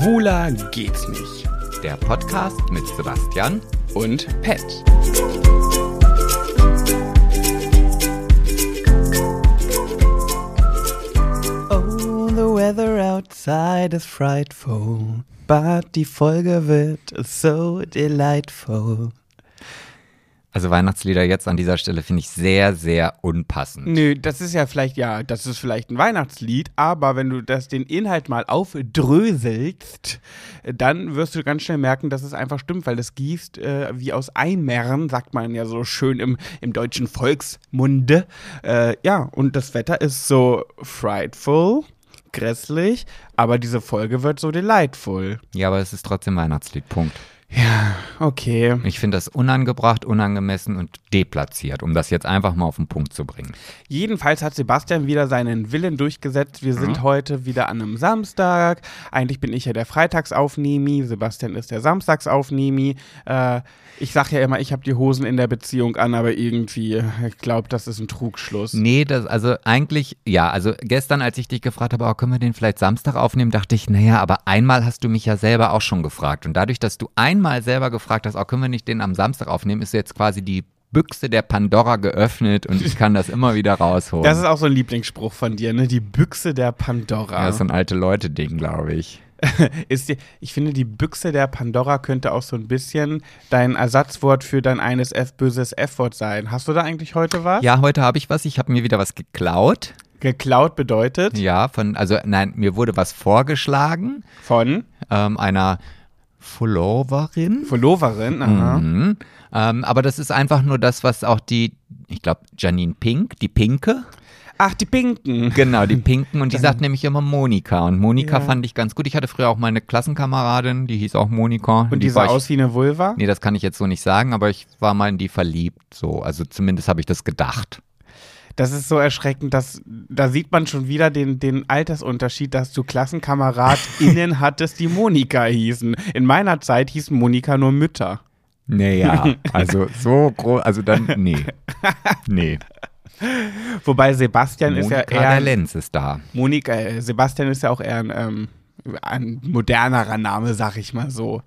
Schwuler geht's nicht. Der Podcast mit Sebastian Und Pet. Oh, the weather outside is frightful, but die Folge wird so delightful. Also Weihnachtslieder jetzt an dieser Stelle finde ich sehr, sehr unpassend. Nö, das ist ja vielleicht, ja, das ist vielleicht ein Weihnachtslied, aber wenn du das den Inhalt mal aufdröselst, dann wirst du ganz schnell merken, dass es einfach stimmt, weil es gießt äh, wie aus Eimern, sagt man ja so schön im, im deutschen Volksmunde. Äh, ja, und das Wetter ist so frightful, grässlich, aber diese Folge wird so delightful. Ja, aber es ist trotzdem Weihnachtslied. Punkt. Ja, okay. Ich finde das unangebracht, unangemessen und deplatziert, um das jetzt einfach mal auf den Punkt zu bringen. Jedenfalls hat Sebastian wieder seinen Willen durchgesetzt. Wir sind heute wieder an einem Samstag. Eigentlich bin ich ja der Freitagsaufnehmi, Sebastian ist der Samstagsaufnehmi. Äh, ich sag ja immer, ich habe die Hosen in der Beziehung an, aber irgendwie, ich glaube, das ist ein Trugschluss. Nee, das, also eigentlich, ja, also gestern, als ich dich gefragt habe, oh, können wir den vielleicht Samstag aufnehmen, dachte ich, naja, aber einmal hast du mich ja selber auch schon gefragt. Und dadurch, dass du einmal selber gefragt hast, oh, können wir nicht den am Samstag aufnehmen, ist jetzt quasi die Büchse der Pandora geöffnet und ich kann das immer wieder rausholen. Das ist auch so ein Lieblingsspruch von dir, ne? Die Büchse der Pandora. ja, das ist so ein alte Leute-Ding, glaube ich. ist die, ich finde, die Büchse der Pandora könnte auch so ein bisschen dein Ersatzwort für dein eines F böses F-Wort sein. Hast du da eigentlich heute was? Ja, heute habe ich was. Ich habe mir wieder was geklaut. Geklaut bedeutet Ja, von, also nein, mir wurde was vorgeschlagen, von ähm, einer Followerin. Followerin. Aha. Mhm. Ähm, aber das ist einfach nur das, was auch die, ich glaube, Janine Pink, die Pinke. Ach, die Pinken. Genau, die Pinken. Und die sagt nämlich immer Monika. Und Monika Ja. fand ich ganz gut. Ich hatte früher auch mal eine Klassenkameradin, die hieß auch Monika. Und die war sah aus wie eine Vulva? Nee, das kann ich jetzt so nicht sagen, aber ich war mal in die verliebt. So, also zumindest habe ich das gedacht. Das ist so erschreckend, dass da sieht man schon wieder den, den Altersunterschied, dass du KlassenkameradInnen hattest, die Monika hießen. In meiner Zeit hießen Monika nur Mütter. Naja, also so groß, also dann, nee. Nee. Wobei Sebastian ist ja Monika eher. der Lenz ist da. Monika, äh, Sebastian ist ja auch eher ein, ähm, ein modernerer Name, sag ich mal so.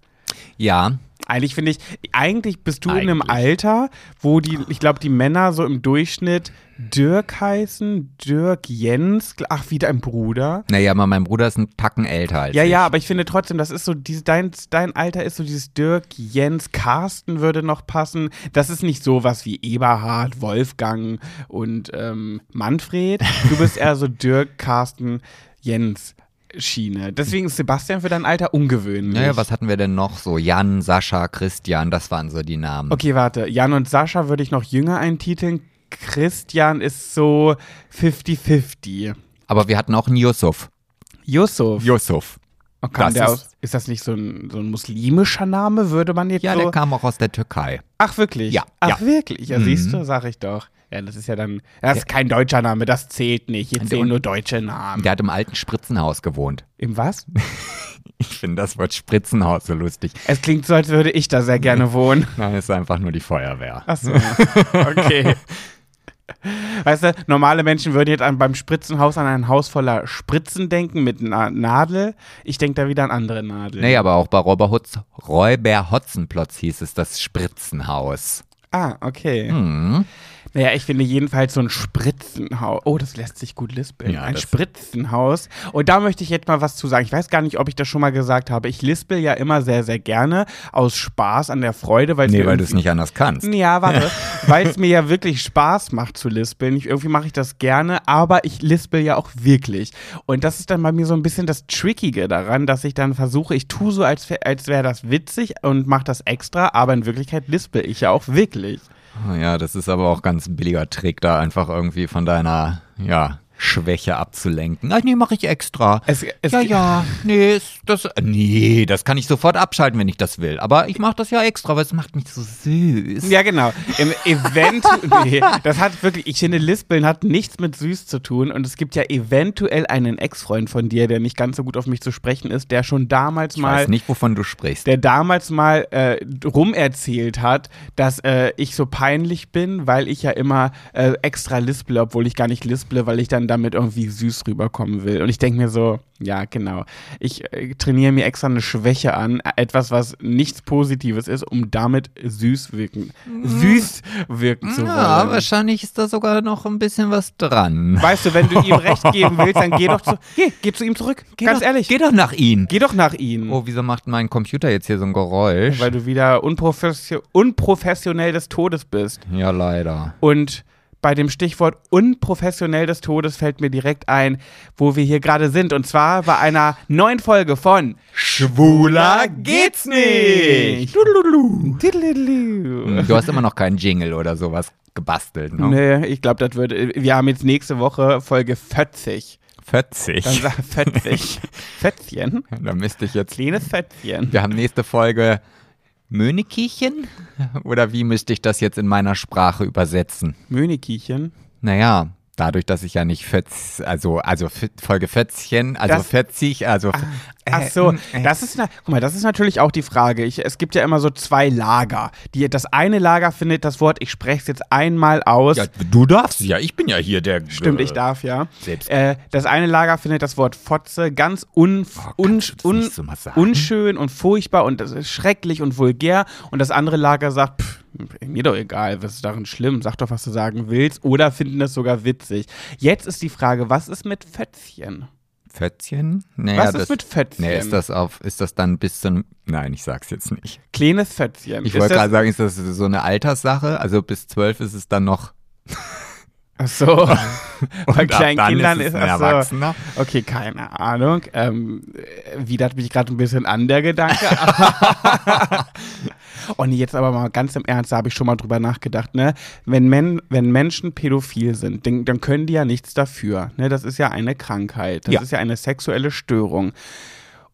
Ja, Eigentlich finde ich, eigentlich bist du in einem Eigentlich. Alter, wo die, ich glaube, die Männer so im Durchschnitt Dirk heißen, Dirk Jens, ach, wie dein Bruder. naja, aber mein Bruder ist ein Tacken älter als Ja, ich. ja, aber ich finde trotzdem, das ist so, diese, dein, dein Alter ist so dieses Dirk, Jens, Carsten würde noch passen. Das ist nicht so was wie Eberhard, Wolfgang und ähm, Manfred. Du bist eher so Dirk, Carsten, Jens. Schiene. Deswegen ist Sebastian für dein Alter ungewöhnlich. Naja, was hatten wir denn noch so? Jan, Sascha, Christian, das waren so die Namen. Okay, warte. Jan und Sascha würde ich noch jünger eintiteln. Christian ist so 50-50. Aber wir hatten auch einen Yusuf. Yusuf. Yusuf. Oh, kam das ist- aus, ist das nicht so ein, so ein muslimischer Name, würde man jetzt Ja, so... der kam auch aus der Türkei. Ach, wirklich? Ja, Ach, ja. wirklich? Ja, Mhm. siehst du, sag ich doch. Ja, das ist ja dann, das ist kein deutscher Name, das zählt nicht. Hier zählen nur deutsche Namen. Der hat im alten Spritzenhaus gewohnt. Im was? Ich finde das Wort Spritzenhaus so lustig. Es klingt so, als würde ich da sehr gerne wohnen. Nein, es ist einfach nur die Feuerwehr. Ach so, okay. Weißt du, normale Menschen würden jetzt an, beim Spritzenhaus an ein Haus voller Spritzen denken mit einer Nadel. Ich denke da wieder an andere Nadeln. Nee, aber auch bei Räuber, Hutz, Räuber Hotzenplotz hieß es das Spritzenhaus. Ah, okay. Hm. Naja, ich finde jedenfalls so ein Spritzenhaus. Oh, das lässt sich gut lispeln. Ja, ein Spritzenhaus. Und da möchte ich jetzt mal was zu sagen. Ich weiß gar nicht, ob ich das schon mal gesagt habe. Ich lispel ja immer sehr, sehr gerne aus Spaß an der Freude, weil Nee, weil du es nicht anders kannst. Ja, warte. Weil es mir ja wirklich Spaß macht zu lispeln. Ich, irgendwie mache ich das gerne, aber ich lispel ja auch wirklich. Und das ist dann bei mir so ein bisschen das Trickige daran, dass ich dann versuche, ich tue so, als, als wäre das witzig und mache das extra, aber in Wirklichkeit lispel ich ja auch wirklich. Ja, das ist aber auch ganz billiger Trick, da einfach irgendwie von deiner, ja, Schwäche abzulenken. Ach nee, mache ich extra. Es, es, ja, ja, nee, das, nee, das kann ich sofort abschalten, wenn ich das will. Aber ich mache das ja extra, weil es macht mich so süß. Ja, genau. Im Event, nee, das hat wirklich, ich finde, Lispeln hat nichts mit süß zu tun und es gibt ja eventuell einen Ex-Freund von dir, der nicht ganz so gut auf mich zu sprechen ist, der schon damals ich mal weiß nicht, wovon du sprichst. der damals mal äh, rumerzählt hat, dass äh, ich so peinlich bin, weil ich ja immer äh, extra lisple, obwohl ich gar nicht lisple, weil ich dann damit irgendwie süß rüberkommen will. Und ich denke mir so, ja, genau. Ich äh, trainiere mir extra eine Schwäche an, etwas, was nichts Positives ist, um damit süß wirken, süß wirken zu wollen. Ja, wahrscheinlich ist da sogar noch ein bisschen was dran. Weißt du, wenn du ihm recht geben willst, dann geh doch zu, geh, geh zu ihm zurück. Geh Ganz doch, ehrlich. Geh doch nach ihm. Geh doch nach ihm. Oh, wieso macht mein Computer jetzt hier so ein Geräusch? Weil du wieder unprofession unprofessionell des Todes bist. ja, leider. Und bei dem Stichwort unprofessionell des Todes fällt mir direkt ein, wo wir hier gerade sind. Und zwar bei einer neuen Folge von Schwuler geht's nicht. Hm, Du hast immer noch keinen Jingle oder sowas gebastelt, ne? Nee, ich glaube, das wird. Wir haben jetzt nächste Woche Folge 40. 40. Dann sag 40. Fötzchen. Da müsste ich jetzt. Kleines Fötzchen. Wir haben nächste Folge Mönekiechen? Oder wie müsste ich das jetzt in meiner Sprache übersetzen? Mönekiechen. Naja, dadurch, dass ich ja nicht Fötz, also, also Folge Fötzchen, also Das- 40, also. Ach so, äh, das ist, na, guck mal, das ist natürlich auch die Frage. Ich, es gibt ja immer so zwei Lager. Die, das eine Lager findet das Wort, ich spreche es jetzt einmal aus. ja, du darfst ja, ich bin ja hier der. Stimmt, äh, ich darf ja. Selbst- Äh, das eine Lager findet das Wort Fotze ganz un, un, das un, nicht so unschön und furchtbar und das ist schrecklich und vulgär. Und das andere Lager sagt, pff, mir doch egal, was ist darin schlimm, sag doch, was du sagen willst. Oder finden das sogar witzig. Jetzt ist die Frage, was ist mit Fötzchen? Fötzchen? Naja, Was das, ist mit Fötzchen? Nee, ist das auf, ist das dann bis zum. Nein, ich sag's jetzt nicht. Kleines Fötzchen. Ich wollte das- gerade sagen, ist das so eine Alterssache? Also bis zwölf ist es dann noch. Ach so. Bei Und kleinen Kindern ist es ein ach so. Erwachsener. Okay, keine Ahnung. Ähm, äh, widert mich gerade ein bisschen an, der Gedanke. nee, jetzt aber mal ganz im Ernst, da habe ich schon mal drüber nachgedacht, ne? Wenn, Men wenn Menschen pädophil sind, dann, dann können die ja nichts dafür. Ne? Das ist ja eine Krankheit. Das Ja. ist ja eine sexuelle Störung.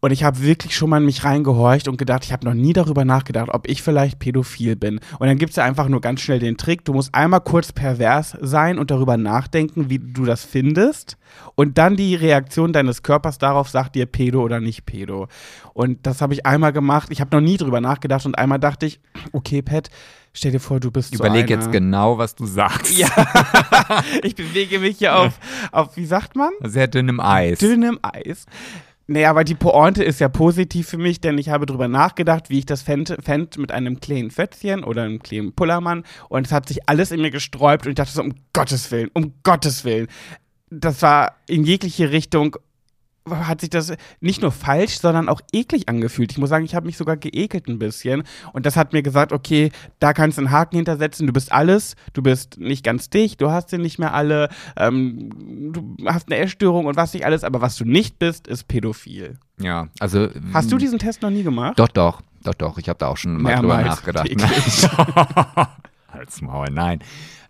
Und ich habe wirklich schon mal in mich reingehorcht und gedacht, ich habe noch nie darüber nachgedacht, ob ich vielleicht pädophil bin. Und dann gibt es ja einfach nur ganz schnell den Trick, du musst einmal kurz pervers sein und darüber nachdenken, wie du das findest. Und dann die Reaktion deines Körpers darauf sagt dir Pedo oder nicht Pedo. Und das habe ich einmal gemacht. Ich habe noch nie drüber nachgedacht und einmal dachte ich, okay, Pat, stell dir vor, du bist Überleg so jetzt genau, was du sagst. Ja, ich bewege mich hier auf, auf, wie sagt man? Sehr dünnem Eis. dünnem Eis. Nee, aber die Pointe ist ja positiv für mich, denn ich habe drüber nachgedacht, wie ich das fände, fänd mit einem kleinen Fötzchen oder einem kleinen Pullermann und es hat sich alles in mir gesträubt und ich dachte so, um Gottes Willen, um Gottes Willen. Das war in jegliche Richtung, hat sich das nicht nur falsch, sondern auch eklig angefühlt. Ich muss sagen, ich habe mich sogar geekelt ein bisschen und das hat mir gesagt, okay, da kannst du einen Haken hintersetzen, du bist alles, du bist nicht ganz dicht, du hast sie nicht mehr alle, ähm, du hast eine Essstörung und was nicht alles, aber was du nicht bist, ist pädophil. Ja, also. Hast du diesen Test noch nie gemacht? Doch, doch, doch, doch. Ich habe da auch schon mal drüber nachgedacht. Halt's Maul, nein.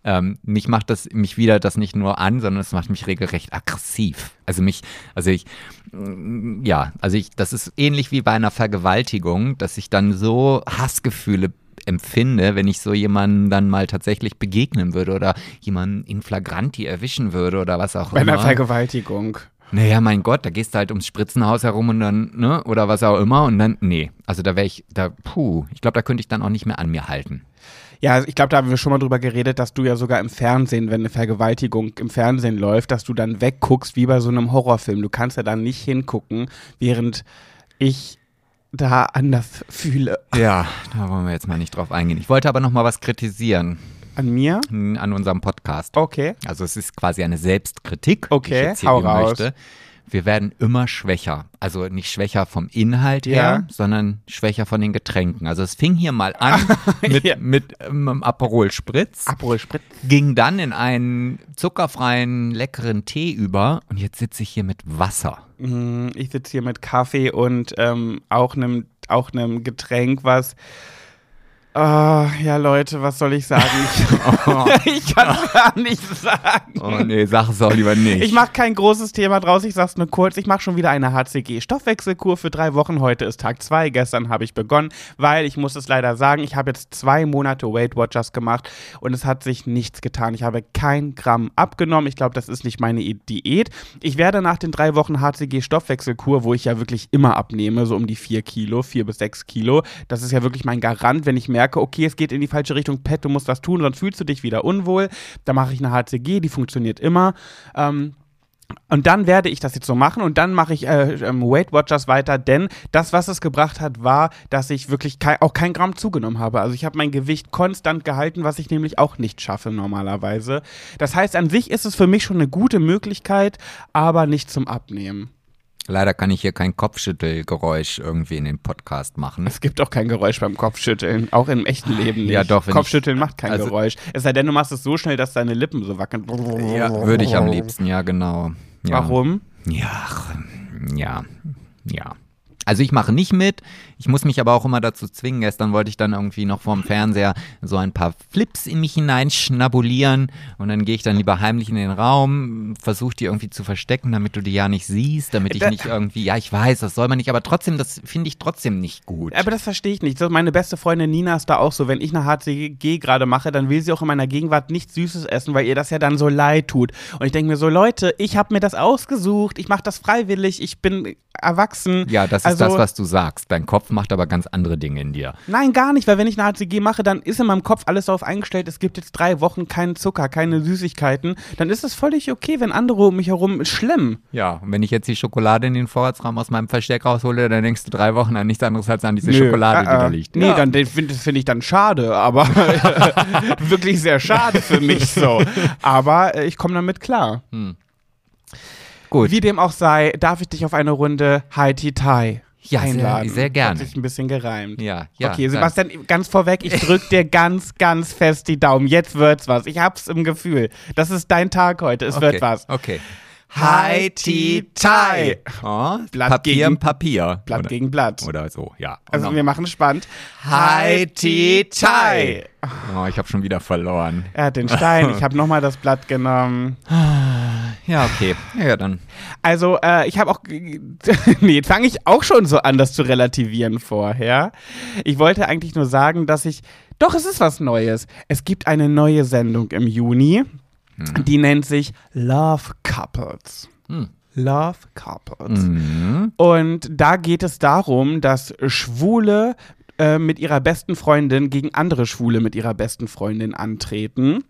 Ähm, mich macht das, mich wieder das nicht nur an, sondern es macht mich regelrecht aggressiv. Also mich, also ich, mm, ja, also ich, das ist ähnlich wie bei einer Vergewaltigung, dass ich dann so Hassgefühle empfinde, wenn ich so jemanden dann mal tatsächlich begegnen würde oder jemanden in flagranti erwischen würde oder was auch Bei immer. einer Vergewaltigung. Naja, mein Gott, da gehst du halt ums Spritzenhaus herum und dann, ne, oder was auch immer und dann, nee. Also da wäre ich, da, puh, ich glaube, da könnte ich dann auch nicht mehr an mir halten. Ja, ich glaube, da haben wir schon mal drüber geredet, dass du ja sogar im Fernsehen, wenn eine Vergewaltigung im Fernsehen läuft, dass du dann wegguckst wie bei so einem Horrorfilm. Du kannst ja dann nicht hingucken, während ich da anders fühle. Ja, da wollen wir jetzt mal nicht drauf eingehen. Ich wollte aber noch mal was kritisieren An mir? an unserem Podcast. Okay. Also es ist quasi eine Selbstkritik, die Okay, ich jetzt hier hau raus. möchte. Wir werden immer schwächer. Also nicht schwächer vom Inhalt Ja. her, sondern schwächer von den Getränken. Also es fing hier mal an mit, Ja. mit ähm, Aperol Spritz. Aperol Spritz. ging dann in einen zuckerfreien, leckeren Tee über und jetzt sitze ich hier mit Wasser. Mm, Ich sitze hier mit Kaffee und ähm, auch einem auch einem Getränk, was Ah, ja, Leute, was soll ich sagen? Ich, ich kann es gar nicht sagen. Oh nee, sag es auch lieber nicht. Ich mache kein großes Thema draus, ich sag's nur kurz. Ich mache schon wieder eine HCG-Stoffwechselkur für drei Wochen. Heute ist Tag zwei. Gestern habe ich begonnen, weil ich muss es leider sagen, ich habe jetzt zwei Monate Weight Watchers gemacht und es hat sich nichts getan. Ich habe kein Gramm abgenommen. Ich glaube, das ist nicht meine Diät. Ich werde nach den drei Wochen HCG-Stoffwechselkur, wo ich ja wirklich immer abnehme, so um die vier Kilo, vier bis sechs Kilo. Das ist ja wirklich mein Garant, wenn ich merke, okay, es geht in die falsche Richtung, Pet, du musst das tun, sonst fühlst du dich wieder unwohl. Da mache ich eine HCG, die funktioniert immer. Ähm, Und dann werde ich das jetzt so machen und dann mache ich äh, ähm, Weight Watchers weiter, denn das, was es gebracht hat, war, dass ich wirklich kei auch kein Gramm zugenommen habe. Also ich habe mein Gewicht konstant gehalten, was ich nämlich auch nicht schaffe normalerweise. Das heißt, an sich ist es für mich schon eine gute Möglichkeit, aber nicht zum Abnehmen. Leider kann ich hier kein Kopfschüttelgeräusch irgendwie in den Podcast machen. Es gibt auch kein Geräusch beim Kopfschütteln, auch im echten Leben nicht. Ja, doch, Kopfschütteln ich- macht kein also- Geräusch. Es sei denn, du machst es so schnell, dass deine Lippen so wackeln. Ja, würde ich am liebsten, ja, genau. Ja. Warum? Ja, ja, ja. Also ich mache nicht mit, ich muss mich aber auch immer dazu zwingen. Gestern wollte ich dann irgendwie noch vorm Fernseher so ein paar Flips in mich hineinschnabulieren und dann gehe ich dann lieber heimlich in den Raum, versuche die irgendwie zu verstecken, damit du die ja nicht siehst, damit ich nicht irgendwie, ja ich weiß, das soll man nicht, aber trotzdem, das finde ich trotzdem nicht gut. Aber das verstehe ich nicht. Meine beste Freundin Nina ist da auch so. Wenn ich eine HCG gerade mache, dann will sie auch in meiner Gegenwart nichts Süßes essen, weil ihr das ja dann so leid tut. Und ich denke mir so, Leute, ich habe mir das ausgesucht. Ich mache das freiwillig. Ich bin erwachsen. ja, das ist Also- das, was du sagst. Dein Kopf macht aber ganz andere Dinge in dir. Nein, gar nicht, weil wenn ich eine HCG mache, dann ist in meinem Kopf alles darauf eingestellt, es gibt jetzt drei Wochen keinen Zucker, keine Süßigkeiten. Dann ist es völlig okay, wenn andere um mich herum schlimm. Ja, und wenn ich jetzt die Schokolade in den Vorratsraum aus meinem Versteck raushole, dann denkst du drei Wochen an nichts anderes als an diese Nö, Schokolade, die äh, da äh. liegt. Nee, ja. dann finde find ich dann schade, aber wirklich sehr schade für mich so. Aber äh, ich komme damit klar. Gut. Wie dem auch sei, darf ich dich auf eine Runde Haiti Thai Ja, sehr- einladen. sehr gerne. Hat sich ein bisschen gereimt. Ja, ja. okay, Sebastian, ganz vorweg, ich drück dir ganz, ganz fest die Daumen. Jetzt wird's was. Ich hab's im Gefühl. Das ist dein Tag heute. Es okay, wird was. Okay. Haiti Thai. Oh, Blatt Papier gegen- Papier. Blatt oder, gegen Blatt. Oder so, ja. Also Und wir machen es spannend. Haiti Thai. Oh, ich habe schon wieder verloren. Er hat den Stein, ich habe nochmal das Blatt genommen. Ja, okay. Ja, dann. Also, äh, ich habe auch. nee, jetzt fange ich auch schon so an, das zu relativieren vorher. Ich wollte eigentlich nur sagen, dass ich. Doch, es ist was Neues. Es gibt eine neue Sendung im Juni, die nennt sich Love Couples. Hm. Love Couples. Mhm. Und da geht es darum, dass Schwule äh, mit ihrer besten Freundin gegen andere Schwule mit ihrer besten Freundin antreten.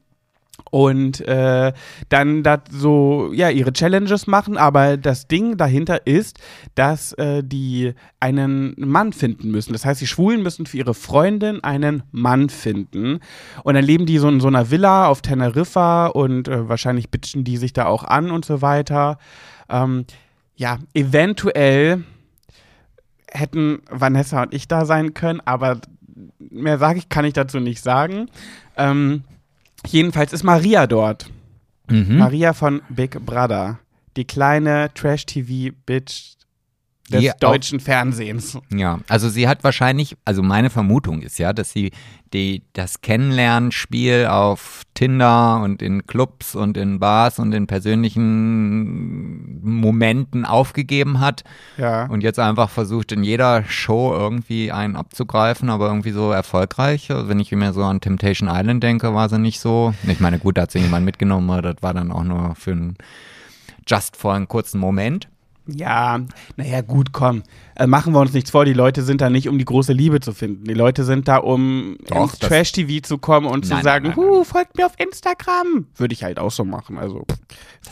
Und äh, dann da so, ja, ihre Challenges machen, aber das Ding dahinter ist, dass äh, die einen Mann finden müssen. Das heißt, die Schwulen müssen für ihre Freundin einen Mann finden. Und dann leben die so in so einer Villa auf Teneriffa und äh, wahrscheinlich bitchen die sich da auch an und so weiter. Ähm, ja, eventuell hätten Vanessa und ich da sein können, aber mehr sage ich, kann ich dazu nicht sagen. Ähm, jedenfalls ist Maria dort. Mhm. Maria von Big Brother. Die kleine Trash-TV-Bitch des auch- deutschen Fernsehens. Ja, also sie hat wahrscheinlich, also meine Vermutung ist ja, dass sie die, das Kennenlernspiel auf Tinder und in Clubs und in Bars und in persönlichen Momenten aufgegeben hat Ja. und jetzt einfach versucht, in jeder Show irgendwie einen abzugreifen, aber irgendwie so erfolgreich. Also wenn ich mir so an Temptation Island denke, war sie nicht so. Ich meine, gut, da hat sie jemand mitgenommen, aber das war dann auch nur für einen just for einen kurzen Moment. Ja, naja, gut, komm. Äh, machen wir uns nichts vor, die Leute sind da nicht, um die große Liebe zu finden. Die Leute sind da, um Doch, ins Trash-TV zu kommen und zu Nein, sagen, nein, nein, huh, folgt mir auf Instagram. Würde ich halt auch so machen. Also,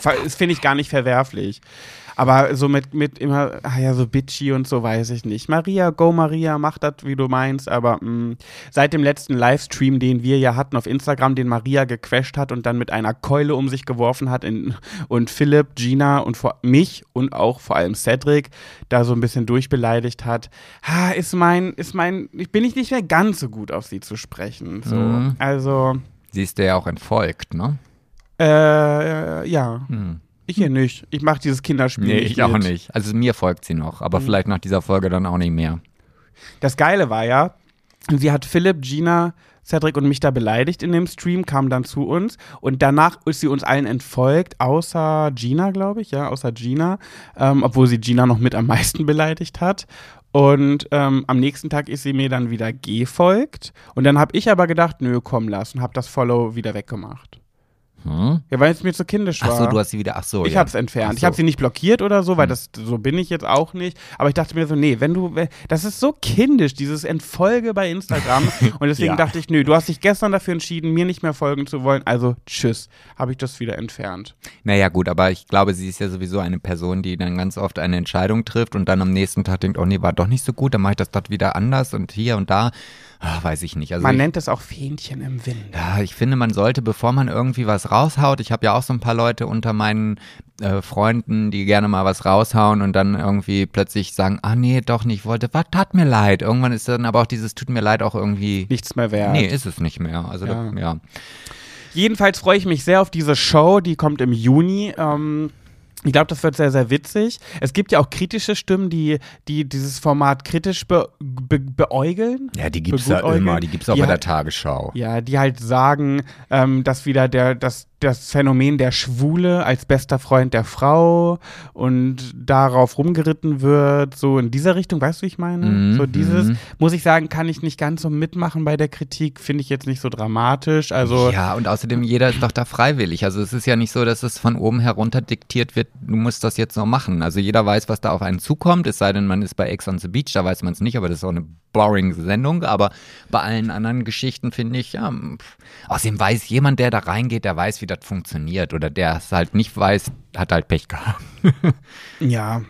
das finde ich gar nicht verwerflich. Aber so mit, mit immer, ah ja, so bitchy und so weiß ich nicht. Maria, go Maria, mach das, wie du meinst. Aber mh, seit dem letzten Livestream, den wir ja hatten auf Instagram, den Maria gecrashed hat und dann mit einer Keule um sich geworfen hat in, und Philipp, Gina und vor, mich und auch vor allem Cedric da so ein bisschen durchbeleidigt hat, ha, ist mein, ist mein, ich bin ich nicht mehr ganz so gut auf sie zu sprechen. So. Mhm. Also, Sie ist dir ja auch entfolgt, ne? äh, ja. Hm. Ich hier nicht. Ich mache dieses Kinderspiel Nee, nicht ich auch nicht. Also mir folgt sie noch, aber vielleicht nach dieser Folge dann auch nicht mehr. Das Geile war ja, sie hat Philipp, Gina, Cedric und mich da beleidigt in dem Stream, kam dann zu uns und danach ist sie uns allen entfolgt, außer Gina, glaube ich, ja, außer Gina, ähm, obwohl sie Gina noch mit am meisten beleidigt hat. Und ähm, am nächsten Tag ist sie mir dann wieder gefolgt und dann habe ich aber gedacht, nö, komm, lass und habe das Follow wieder weggemacht. Hm? Ja, weil es mir zu kindisch war. Ach so, du hast sie wieder. Ach so. Ich ja. hab's entfernt. Ach Ich so. Hm. habe sie nicht blockiert oder so, weil das so bin ich jetzt auch nicht. Aber ich dachte mir so, nee, wenn du, das ist so kindisch, dieses Entfolge bei Instagram. Und deswegen Ja. dachte ich, nö, du hast dich gestern dafür entschieden, mir nicht mehr folgen zu wollen. Also tschüss, habe ich das wieder entfernt. Naja, gut, aber ich glaube, sie ist ja sowieso eine Person, die dann ganz oft eine Entscheidung trifft und dann am nächsten Tag denkt, oh nee, war doch nicht so gut, dann mache ich das dort wieder anders und hier und da. Ah, weiß ich nicht. Also Man ich, nennt es auch Fähnchen im Wind. Ja, ich finde, man sollte, bevor man irgendwie was raushaut, ich habe ja auch so ein paar Leute unter meinen äh, Freunden, die gerne mal was raushauen und dann irgendwie plötzlich sagen, ah nee, doch nicht, wollte, was tat mir leid. Irgendwann ist dann aber auch dieses tut mir leid auch irgendwie, Nichts mehr wert. nee, ist es nicht mehr. Also Ja. Da, ja. Jedenfalls freue ich mich sehr auf diese Show, die kommt im Juni. Ähm, ich glaube, das wird sehr, sehr witzig. Es gibt ja auch kritische Stimmen, die, die dieses Format kritisch be, be, beäugeln. Ja, die gibt's ja Begutäugeln. immer, die gibt's auch Die bei der Tagesschau. Ja, die halt sagen, ähm, dass wieder der, das, das Phänomen der Schwule als bester Freund der Frau und darauf rumgeritten wird, so in dieser Richtung, weißt du, wie ich meine? Mhm, so dieses, mhm. muss ich sagen, kann ich nicht ganz so mitmachen bei der Kritik, finde ich jetzt nicht so dramatisch. Also, ja, und außerdem, jeder ist doch da freiwillig. Also es ist ja nicht so, dass es von oben herunter diktiert wird, du musst das jetzt so machen. Also jeder weiß, was da auf einen zukommt, es sei denn, man ist bei Ex on the Beach, da weiß man es nicht, aber das ist auch eine boring Sendung. Aber bei allen anderen Geschichten finde ich, ja, pff. außerdem weiß jemand, der da reingeht, der weiß, wie das funktioniert. Oder der es halt nicht weiß, hat halt Pech gehabt. ja,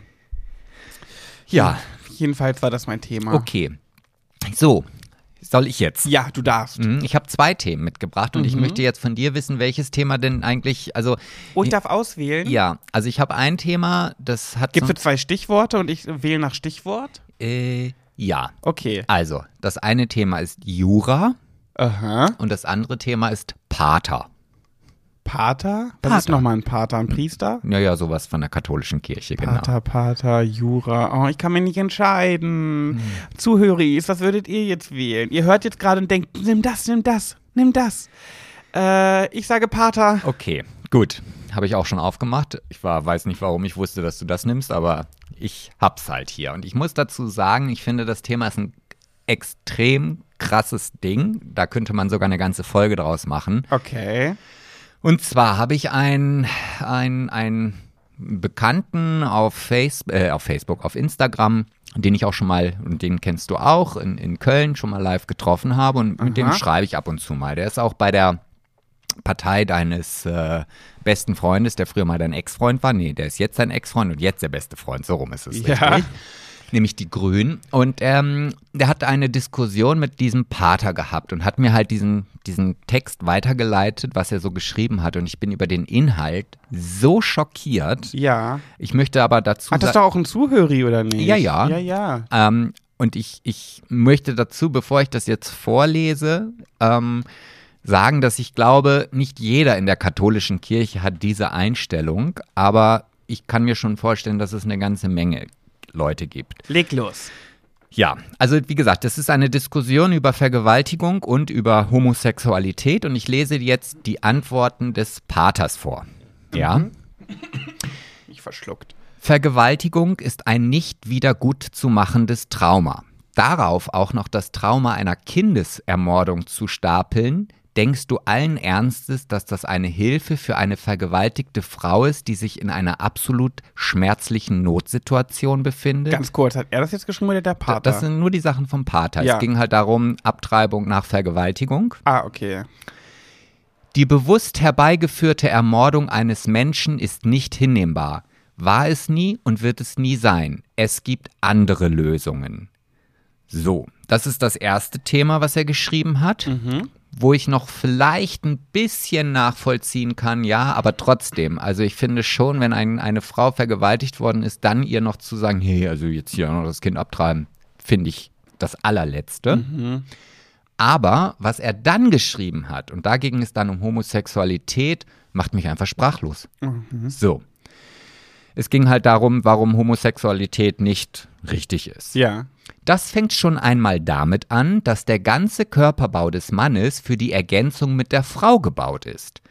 Ja, jedenfalls war das mein Thema. okay. So, soll ich jetzt? Ja, du darfst. Mhm, Ich habe zwei Themen mitgebracht und ich möchte jetzt von dir wissen, welches Thema denn eigentlich, also Oh, ich darf auswählen. Ja, also ich habe ein Thema, das hat Gibt so, es zwei Stichworte und ich wähle nach Stichwort? äh, ja. Okay. Also, das eine Thema ist Jura Aha. und das andere Thema ist Pater. Pater? Was Pater. ist nochmal ein Pater? Ein Priester? Naja, sowas von der katholischen Kirche, genau. Pater, Pater, Jura. Oh, ich kann mich nicht entscheiden. Hm. Zuhöris, was würdet ihr jetzt wählen? Ihr hört jetzt gerade und denkt, nimm das, nimm das, nimm das. Äh, ich sage Pater. Okay, gut. Habe ich auch schon aufgemacht. Ich war, weiß nicht, warum ich wusste, dass du das nimmst, aber ich hab's halt hier. Und ich muss dazu sagen, ich finde, das Thema ist ein extrem krasses Ding. Da könnte man sogar eine ganze Folge draus machen. Okay. Und zwar habe ich einen ein Bekannten auf, Face, äh, auf Facebook, auf Instagram, den ich auch schon mal, und den kennst du auch, in, in Köln schon mal live getroffen habe und mit dem Aha. schreibe ich ab und zu mal. Der ist auch bei der Partei deines äh, besten Freundes, der früher mal dein Ex-Freund war. Nee, der ist jetzt dein Ex-Freund und jetzt der beste Freund. So rum ist es Ja. richtig. Nämlich die Grünen. Und ähm, der hat eine Diskussion mit diesem Pater gehabt und hat mir halt diesen, diesen Text weitergeleitet, was er so geschrieben hat. Und ich bin über den Inhalt so schockiert. Ja. Ich möchte aber dazu Hat das sa- doch auch ein Zuhöri, oder nicht? Ja, ja. Ja, ja. ähm, und ich, ich möchte dazu, bevor ich das jetzt vorlese, ähm, sagen, dass ich glaube, nicht jeder in der katholischen Kirche hat diese Einstellung, aber ich kann mir schon vorstellen, dass es eine ganze Menge Leute gibt. Leg los. Ja, also wie gesagt, das ist eine Diskussion über Vergewaltigung und über Homosexualität und ich lese jetzt die Antworten des Paters vor. Ja. Ich verschluckt. Vergewaltigung ist ein nicht wieder gut zu machendes Trauma. Darauf auch noch das Trauma einer Kindesermordung zu stapeln, denkst du allen Ernstes, dass das eine Hilfe für eine vergewaltigte Frau ist, die sich in einer absolut schmerzlichen Notsituation befindet? Ganz kurz, hat er das jetzt geschrieben oder der Pater? Das sind nur die Sachen vom Pater. Ja. Es ging halt darum, Abtreibung nach Vergewaltigung. ah, okay. Die bewusst herbeigeführte Ermordung eines Menschen ist nicht hinnehmbar. War es nie und wird es nie sein. Es gibt andere Lösungen. So, das ist das erste Thema, was er geschrieben hat, wo ich noch vielleicht ein bisschen nachvollziehen kann, ja, aber trotzdem. Also ich finde schon, wenn ein, eine Frau vergewaltigt worden ist, dann ihr noch zu sagen, hey, also jetzt hier noch das Kind abtreiben, finde ich das allerletzte. Aber was er dann geschrieben hat, und da ging es dann um Homosexualität, macht mich einfach sprachlos. So. Es ging halt darum, warum Homosexualität nicht richtig ist. Ja. Das fängt schon einmal damit an, dass der ganze Körperbau des Mannes für die Ergänzung mit der Frau gebaut ist.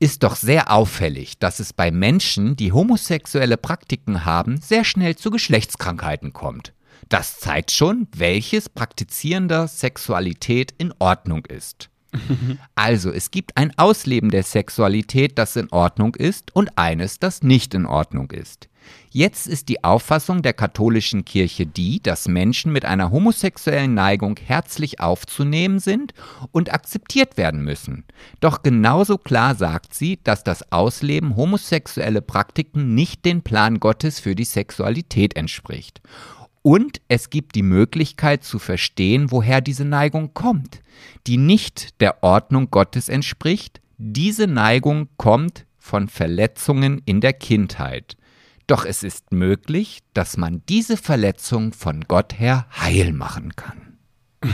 Ist doch sehr auffällig, dass es bei Menschen, die homosexuelle Praktiken haben, sehr schnell zu Geschlechtskrankheiten kommt. Das zeigt schon, welches Praktizierender Sexualität in Ordnung ist. Also, es gibt ein Ausleben der Sexualität, das in Ordnung ist, und eines, das nicht in Ordnung ist. Jetzt ist die Auffassung der katholischen Kirche die, dass Menschen mit einer homosexuellen Neigung herzlich aufzunehmen sind und akzeptiert werden müssen. Doch genauso klar sagt sie, dass das Ausleben homosexuelle Praktiken nicht den Plan Gottes für die Sexualität entspricht. Und es gibt die Möglichkeit zu verstehen, woher diese Neigung kommt, die nicht der Ordnung Gottes entspricht. Diese Neigung kommt von Verletzungen in der Kindheit. Doch es ist möglich, dass man diese Verletzung von Gott her heil machen kann.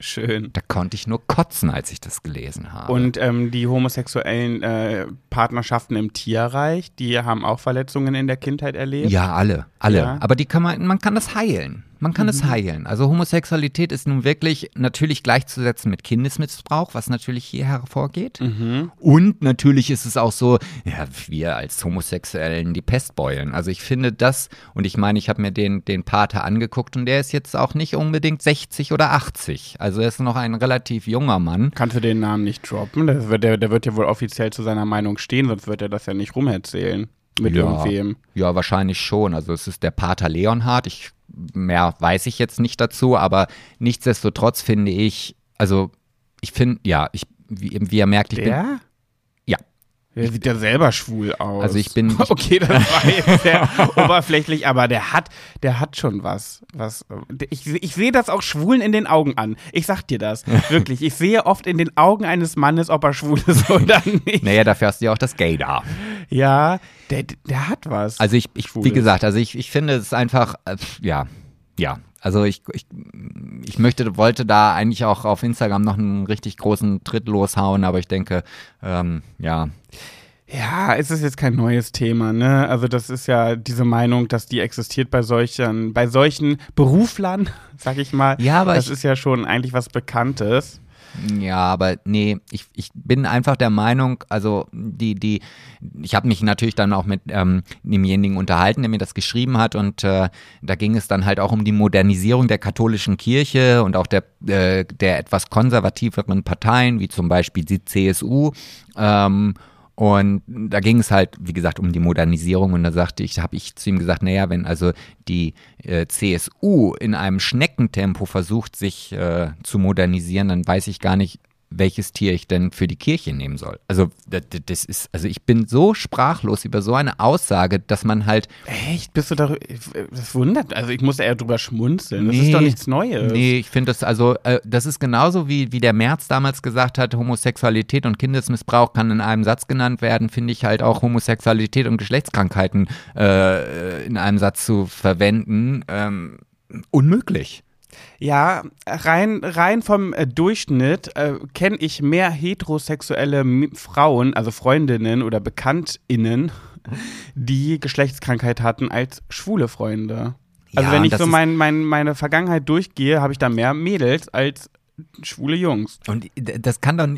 Schön. Da konnte ich nur kotzen, als ich das gelesen habe. Und ähm, die homosexuellen äh, Partnerschaften im Tierreich, die haben auch Verletzungen in der Kindheit erlebt? ja, alle, alle. Ja. Aber die kann man, man kann das heilen. Man kann es heilen. Also Homosexualität ist nun wirklich natürlich gleichzusetzen mit Kindesmissbrauch, was natürlich hier hervorgeht. Und natürlich ist es auch so, ja, wir als Homosexuellen die Pestbeulen. Also ich finde das, und ich meine, ich habe mir den, den Pater angeguckt und der ist jetzt auch nicht unbedingt 60 oder 80. Also er ist noch ein relativ junger Mann. Kannst du den Namen nicht droppen? Das wird, der, der wird ja wohl offiziell zu seiner Meinung stehen, sonst wird er das ja nicht rumerzählen. Mit Ja. irgendwem. Ja, wahrscheinlich schon. Also es ist der Pater Leonhard. Ich, mehr weiß ich jetzt nicht dazu, aber nichtsdestotrotz finde ich, also ich finde, ja, ich, wie, wie ihr merkt, ich bin, Der? ja, Der sieht ja selber schwul aus. Also ich bin- Okay, das war jetzt sehr oberflächlich, aber der hat, der hat schon was. was ich, ich sehe das auch Schwulen in den Augen an. Ich sag dir das. Wirklich. Ich sehe oft in den Augen eines Mannes, ob er schwul ist oder nicht. naja, dafür hast du ja auch das Gay da. Ja, der, der hat was. Also ich, ich wie gesagt, also ich, ich finde es einfach, äh, ja, ja. Also ich, ich, ich möchte, wollte da eigentlich auch auf Instagram noch einen richtig großen Tritt loshauen, aber ich denke, ähm, ja, Ja, es ist jetzt kein neues Thema, ne? Also das ist ja diese Meinung, dass die existiert bei solchen, bei solchen Beruflern, sag ich mal. Ja, aber das ist ja schon eigentlich was Bekanntes. Ja, aber nee, ich, ich bin einfach der Meinung, also die, die, ich habe mich natürlich dann auch mit ähm, demjenigen unterhalten, der mir das geschrieben hat und äh, da ging es dann halt auch um die Modernisierung der katholischen Kirche und auch der, äh, der etwas konservativeren Parteien, wie zum Beispiel die CSU. Ähm, und da ging es halt, wie gesagt, um die Modernisierung. Und da sagte ich, habe ich zu ihm gesagt, naja, wenn also die äh, CSU in einem Schneckentempo versucht, sich äh, zu modernisieren, dann weiß ich gar nicht, welches Tier ich denn für die Kirche nehmen soll. Also das, das ist, also ich bin so sprachlos über so eine Aussage, dass man halt Echt? Bist du da? Das wundert. Also ich musste eher drüber schmunzeln. Das Nee. ist doch nichts Neues. Nee, ich finde das also, äh, das ist genauso wie, wie der Merz damals gesagt hat, Homosexualität und Kindesmissbrauch kann in einem Satz genannt werden, finde ich halt auch Homosexualität und Geschlechtskrankheiten äh, in einem Satz zu verwenden, ähm, unmöglich. Ja, rein, rein vom äh, Durchschnitt äh, kenne ich mehr heterosexuelle M Frauen, also Freundinnen oder BekanntInnen, die Geschlechtskrankheit hatten, als schwule Freunde. Also Ja, wenn ich so mein, mein, meine Vergangenheit durchgehe, habe ich da mehr Mädels als schwule Jungs. Und das kann doch,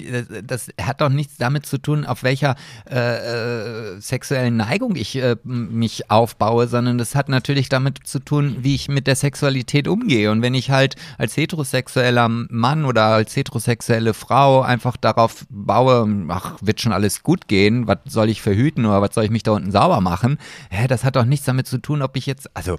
das hat doch nichts damit zu tun, auf welcher äh, äh, sexuellen Neigung ich äh, mich aufbaue, sondern das hat natürlich damit zu tun, wie ich mit der Sexualität umgehe. Und wenn ich halt als heterosexueller Mann oder als heterosexuelle Frau einfach darauf baue, ach, wird schon alles gut gehen, was soll ich verhüten oder was soll ich mich da unten sauber machen, hä, das hat doch nichts damit zu tun, ob ich jetzt, also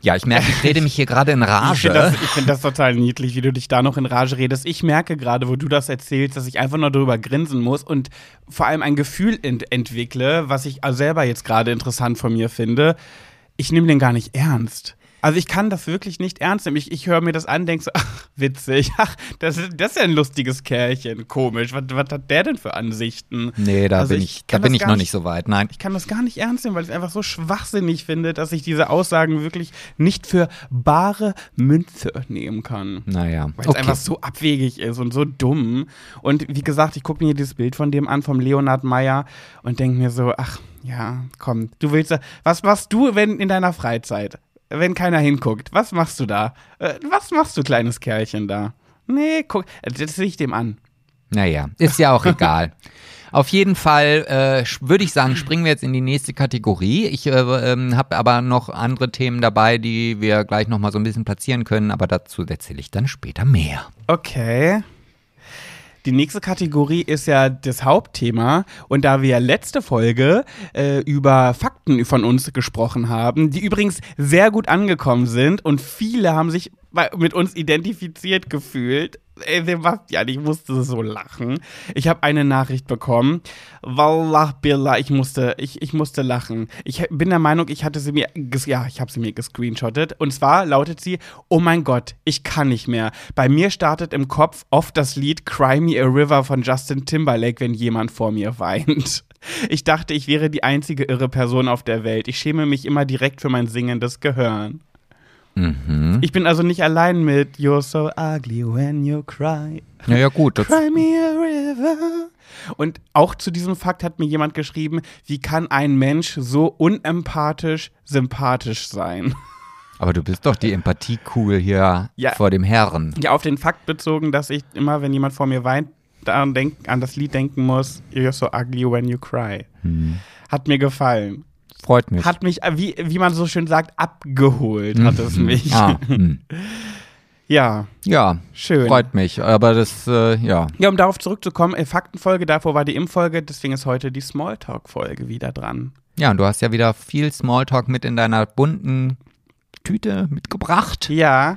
ja, ich merke, ich rede mich hier gerade in Ich Rage. finde das, ich find das total niedlich, wie du dich da noch in Rage redest. Ich merke gerade, wo du das erzählst, dass ich einfach nur darüber grinsen muss und vor allem ein Gefühl ent entwickle, was ich selber jetzt gerade interessant von mir finde. Ich nehme den gar nicht ernst. Also ich kann das wirklich nicht ernst nehmen. Ich, ich höre mir das an, denke so, ach, witzig, ach, das ist, das ist ja ein lustiges Kerlchen, komisch. Was, was hat der denn für Ansichten? nee, da Also bin ich da bin ich noch nicht- nicht so weit. Nein. Ich kann das gar nicht ernst nehmen, weil ich es einfach so schwachsinnig finde, dass ich diese Aussagen wirklich nicht für bare Münze nehmen kann. Naja. Weil es einfach so abwegig ist und so dumm. Und wie gesagt, ich gucke mir dieses Bild von dem an, vom Leonhard Meyer, und denke mir so, ach, ja, komm, du willst, was machst du, wenn in deiner Freizeit, wenn keiner hinguckt? Was machst du da? Äh, Was machst du, kleines Kerlchen da? Nee, guck, das sehe ich dem an. Naja, ist ja auch egal. Auf jeden Fall äh, würde ich sagen, springen wir jetzt in die nächste Kategorie. Ich äh, ähm, habe aber noch andere Themen dabei, die wir gleich nochmal so ein bisschen platzieren können, aber dazu erzähle ich dann später mehr. Okay. Die nächste Kategorie ist ja das Hauptthema. Und da wir letzte Folge äh, über Fakten von uns gesprochen haben, die übrigens sehr gut angekommen sind und viele haben sich mit uns identifiziert gefühlt. Ey, Sebastian, ich musste so lachen. Ich habe eine Nachricht bekommen. Wallah Billah, ich musste, ich, ich musste lachen. Ich bin der Meinung, ich hatte sie mir, ja, ich habe sie mir gescreenshottet. Und zwar lautet sie, oh mein Gott, ich kann nicht mehr. Bei mir startet im Kopf oft das Lied Cry Me a River von Justin Timberlake, wenn jemand vor mir weint. Ich dachte, ich wäre die einzige irre Person auf der Welt. Ich schäme mich immer direkt für mein singendes Gehirn. Mhm. Ich bin also nicht allein mit You're so ugly when you cry. Ja, ja, gut. Das, Cry me a river. Und auch zu diesem Fakt hat mir jemand geschrieben, wie kann ein Mensch so unempathisch sympathisch sein? aber du bist doch die Empathiekugel hier Ja. vor dem Herrn. Ja, auf den Fakt bezogen, dass ich immer, wenn jemand vor mir weint, daran denk, an das Lied denken muss, You're so ugly when you cry. Hat mir gefallen. Freut mich. Hat mich, äh, wie, wie man so schön sagt, abgeholt hat es mich. Ah, hm. Ja, Ja, schön. freut mich. Aber das, äh, ja. Ja, um darauf zurückzukommen, äh, Faktenfolge, davor war die Impffolge, deswegen ist heute die Smalltalk-Folge wieder dran. Ja, und du hast ja wieder viel Smalltalk mit in deiner bunten Tüte mitgebracht. Ja,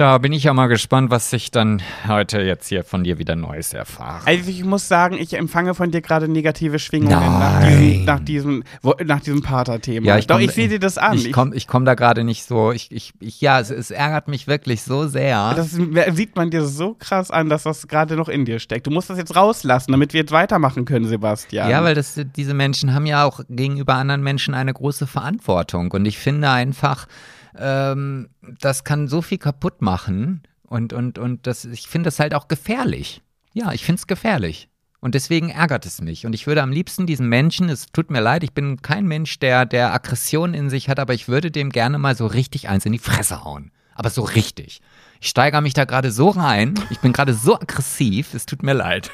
Da bin ich ja mal gespannt, was ich dann heute jetzt hier von dir wieder Neues erfahre. also ich muss sagen, ich empfange von dir gerade negative Schwingungen nach diesem, nach diesem, nach diesem Pater-Thema. Ja, ich Doch, komm- ich sehe dir das an. Ich komme ich komm da gerade nicht so, ich, ich, ich ja, es, es ärgert mich wirklich so sehr. das sieht man dir so krass an, dass das gerade noch in dir steckt. Du musst das jetzt rauslassen, damit wir jetzt weitermachen können, Sebastian. Ja, weil das, diese Menschen haben ja auch gegenüber anderen Menschen eine große Verantwortung. Und ich finde einfach, ähm, das kann so viel kaputt machen. Und, und, und das, ich finde das halt auch gefährlich. Ja, ich finde es gefährlich. Und deswegen ärgert es mich. Und ich würde am liebsten diesen Menschen, es tut mir leid, ich bin kein Mensch, der, der Aggression in sich hat, aber ich würde dem gerne mal so richtig eins in die Fresse hauen. Aber so richtig. Ich steigere mich da gerade so rein. Ich bin gerade so aggressiv. Es tut mir leid.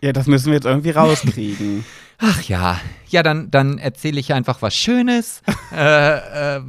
ja, das müssen wir jetzt irgendwie rauskriegen. Ach ja, ja, dann, dann erzähle ich einfach was Schönes. äh, äh,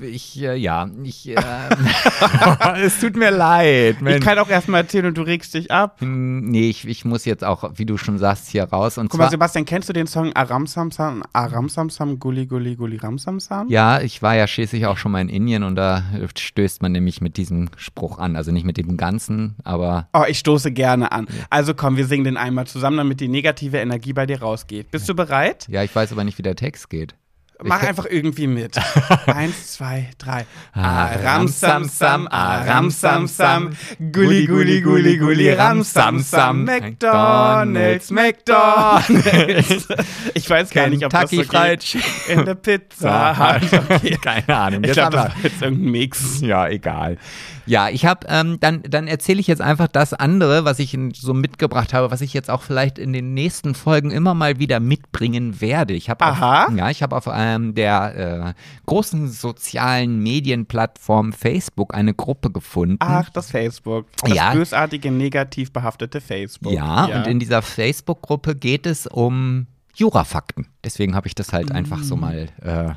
ich, äh, ja, ich, äh, es tut mir leid. ich Mensch. kann auch erstmal erzählen und du regst dich ab. Hm, nee, ich, ich muss jetzt auch, wie du schon sagst, hier raus. Und Guck mal, Sebastian, kennst du den Song Aram Sam Sam, Aram Sam Sam, Gulli Gulli Gulli Ram Sam Sam? ja, ich war ja schließlich auch schon mal in Indien und da stößt man nämlich mit diesem Spruch an. Also nicht mit dem Ganzen, aber Oh, ich stoße gerne an. Also komm, wir singen den einmal zusammen, damit die negative Energie bei dir rausgeht. Bist du bereit? Ja, ich weiß aber nicht, wie der Text geht. Mach Ich- einfach irgendwie mit. Eins, zwei, drei. Aram, sam, sam, Aram Sam Sam, Gulli Gulli Gulli Gulli Ram Sam Sam, McDonald's, McDonald's. Ich weiß gar nicht, ob das so geht. In der Pizza. Okay. Keine Ahnung. Ich glaube, das war jetzt irgendein Mix. Ja, egal. Ja, ich habe, ähm, dann, dann erzähle ich jetzt einfach das andere, was ich so mitgebracht habe, was ich jetzt auch vielleicht in den nächsten Folgen immer mal wieder mitbringen werde. Ich habe Aha. Auf, ja, ich habe auf ähm, der äh, großen sozialen Medienplattform Facebook eine Gruppe gefunden. Ach, das Facebook. Das Ja. bösartige, negativ behaftete Facebook. ja, und in dieser Facebook-Gruppe geht es um Jurafakten. Deswegen habe ich das halt einfach so mal äh,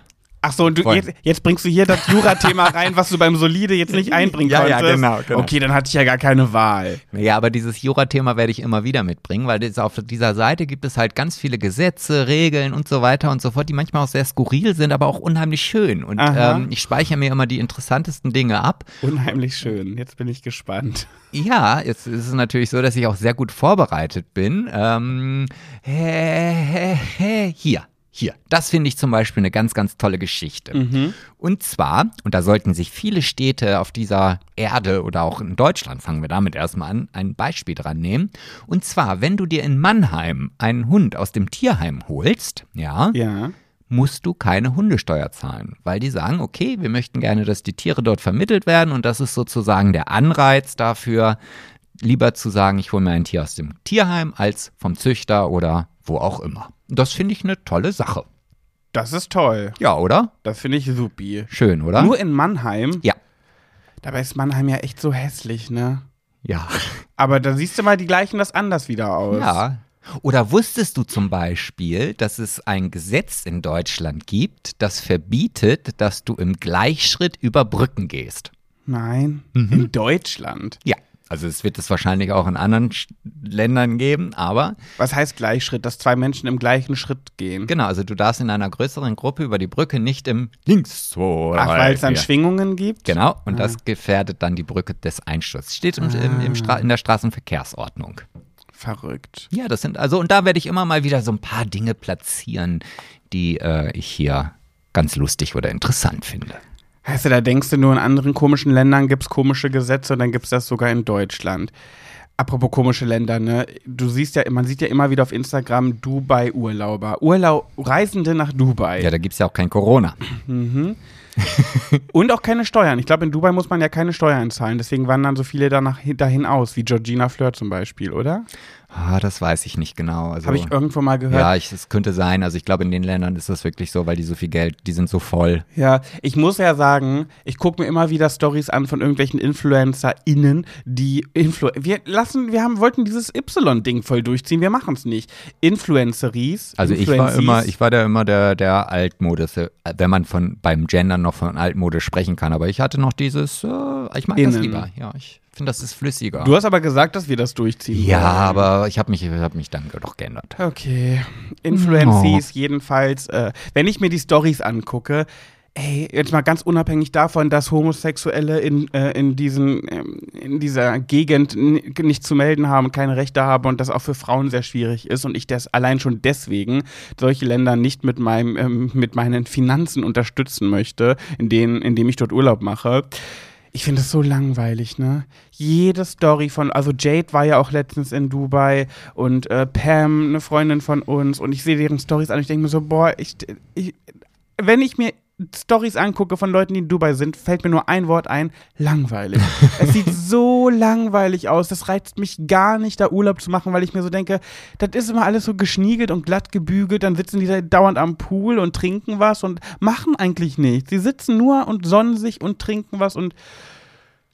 Ach so, und du, jetzt, jetzt bringst du hier das Jura-Thema rein, was du beim Solide jetzt nicht einbringen Ja, ja, konntest. genau, genau. Okay, dann hatte ich ja gar keine Wahl. Ja, aber dieses Jura-Thema werde ich immer wieder mitbringen, weil das auf dieser Seite gibt es halt ganz viele Gesetze, Regeln und so weiter und so fort, die manchmal auch sehr skurril sind, aber auch unheimlich schön. Und ähm, ich speichere mir immer die interessantesten Dinge ab. Unheimlich schön. Jetzt bin ich gespannt. Ja, jetzt ist es natürlich so, dass ich auch sehr gut vorbereitet bin. Ähm, hä, hä, hä, hier. Hier, das finde ich zum Beispiel eine ganz, ganz tolle Geschichte. Und zwar, und da sollten sich viele Städte auf dieser Erde oder auch in Deutschland, fangen wir damit erstmal an, ein Beispiel dran nehmen. Und zwar, wenn du dir in Mannheim einen Hund aus dem Tierheim holst, ja, Ja. musst du keine Hundesteuer zahlen, weil die sagen, okay, wir möchten gerne, dass die Tiere dort vermittelt werden und das ist sozusagen der Anreiz dafür, lieber zu sagen, ich hole mir ein Tier aus dem Tierheim als vom Züchter oder wo auch immer. Das finde ich eine tolle Sache. Das ist toll. Ja, oder? Das finde ich supi. Schön, oder? Nur in Mannheim. ja. Dabei ist Mannheim ja echt so hässlich, ne? Ja. Aber da siehst du mal, die gleichen das anders wieder aus. Ja. Oder wusstest du zum Beispiel, dass es ein Gesetz in Deutschland gibt, das verbietet, dass du im Gleichschritt über Brücken gehst? Nein. Mhm. In Deutschland. Ja. Also es wird es wahrscheinlich auch in anderen Sch Ländern geben, aber Was heißt Gleichschritt? Dass zwei Menschen im gleichen Schritt gehen. genau, also du darfst in einer größeren Gruppe über die Brücke nicht im links zwei, Ach, weil es dann vier. Schwingungen gibt? Genau, und das gefährdet dann die Brücke des Einsturzes. Steht im, im, im Stra in der Straßenverkehrsordnung. Verrückt. Ja, das sind, also, und da werde ich immer mal wieder so ein paar Dinge platzieren, die äh, ich hier ganz lustig oder interessant finde. Heißt du, da denkst du nur in anderen komischen Ländern gibt es komische Gesetze und dann gibt es das sogar in Deutschland. Apropos komische Länder, ne? Du siehst ja, man sieht ja immer wieder auf Instagram Dubai-Urlauber. Urlaub, Reisende nach Dubai. Ja, da gibt es ja auch kein Corona. Und auch keine Steuern. Ich glaube, in Dubai muss man ja keine Steuern zahlen. Deswegen wandern so viele danach, dahin aus, wie Georgina Fleur zum Beispiel, oder? Ah, das weiß ich nicht genau. Also, Habe ich irgendwo mal gehört. ja, ich, es könnte sein. Also ich glaube, in den Ländern ist das wirklich so, weil die so viel Geld, die sind so voll. Ja, ich muss ja sagen, ich gucke mir immer wieder Stories an von irgendwelchen InfluencerInnen, die Influ wir lassen, wir haben, wollten dieses Y-Ding voll durchziehen, wir machen es nicht. Influenceries. Also ich war immer, ich war da immer der, der Altmodus, wenn man von beim Gendern noch von Altmode sprechen kann. Aber ich hatte noch dieses, äh, ich mag das lieber. Ja, ich finde, das ist flüssiger. Du hast aber gesagt, dass wir das durchziehen. ja, wollen. aber ich habe mich, hab mich dann doch geändert. Okay. Influencies jedenfalls. Äh, wenn ich mir die Stories angucke, ey, jetzt mal ganz unabhängig davon, dass Homosexuelle in, äh, in, diesen, ähm, in dieser Gegend nicht zu melden haben, keine Rechte haben und das auch für Frauen sehr schwierig ist und ich das allein schon deswegen solche Länder nicht mit, meinem, ähm, mit meinen Finanzen unterstützen möchte, in denen, indem ich dort Urlaub mache. Ich finde es so langweilig, ne? Jede Story von, also Jade war ja auch letztens in Dubai und äh, Pam, eine Freundin von uns, und ich sehe deren Stories an und ich denke mir so, boah, ich, ich, wenn ich mir Stories angucke von Leuten, die in Dubai sind, fällt mir nur ein Wort ein, langweilig. es sieht so langweilig aus, das reizt mich gar nicht, da Urlaub zu machen, weil ich mir so denke, das ist immer alles so geschniegelt und glatt gebügelt, dann sitzen die da dauernd am Pool und trinken was und machen eigentlich nichts. Sie sitzen nur und sonnen sich und trinken was und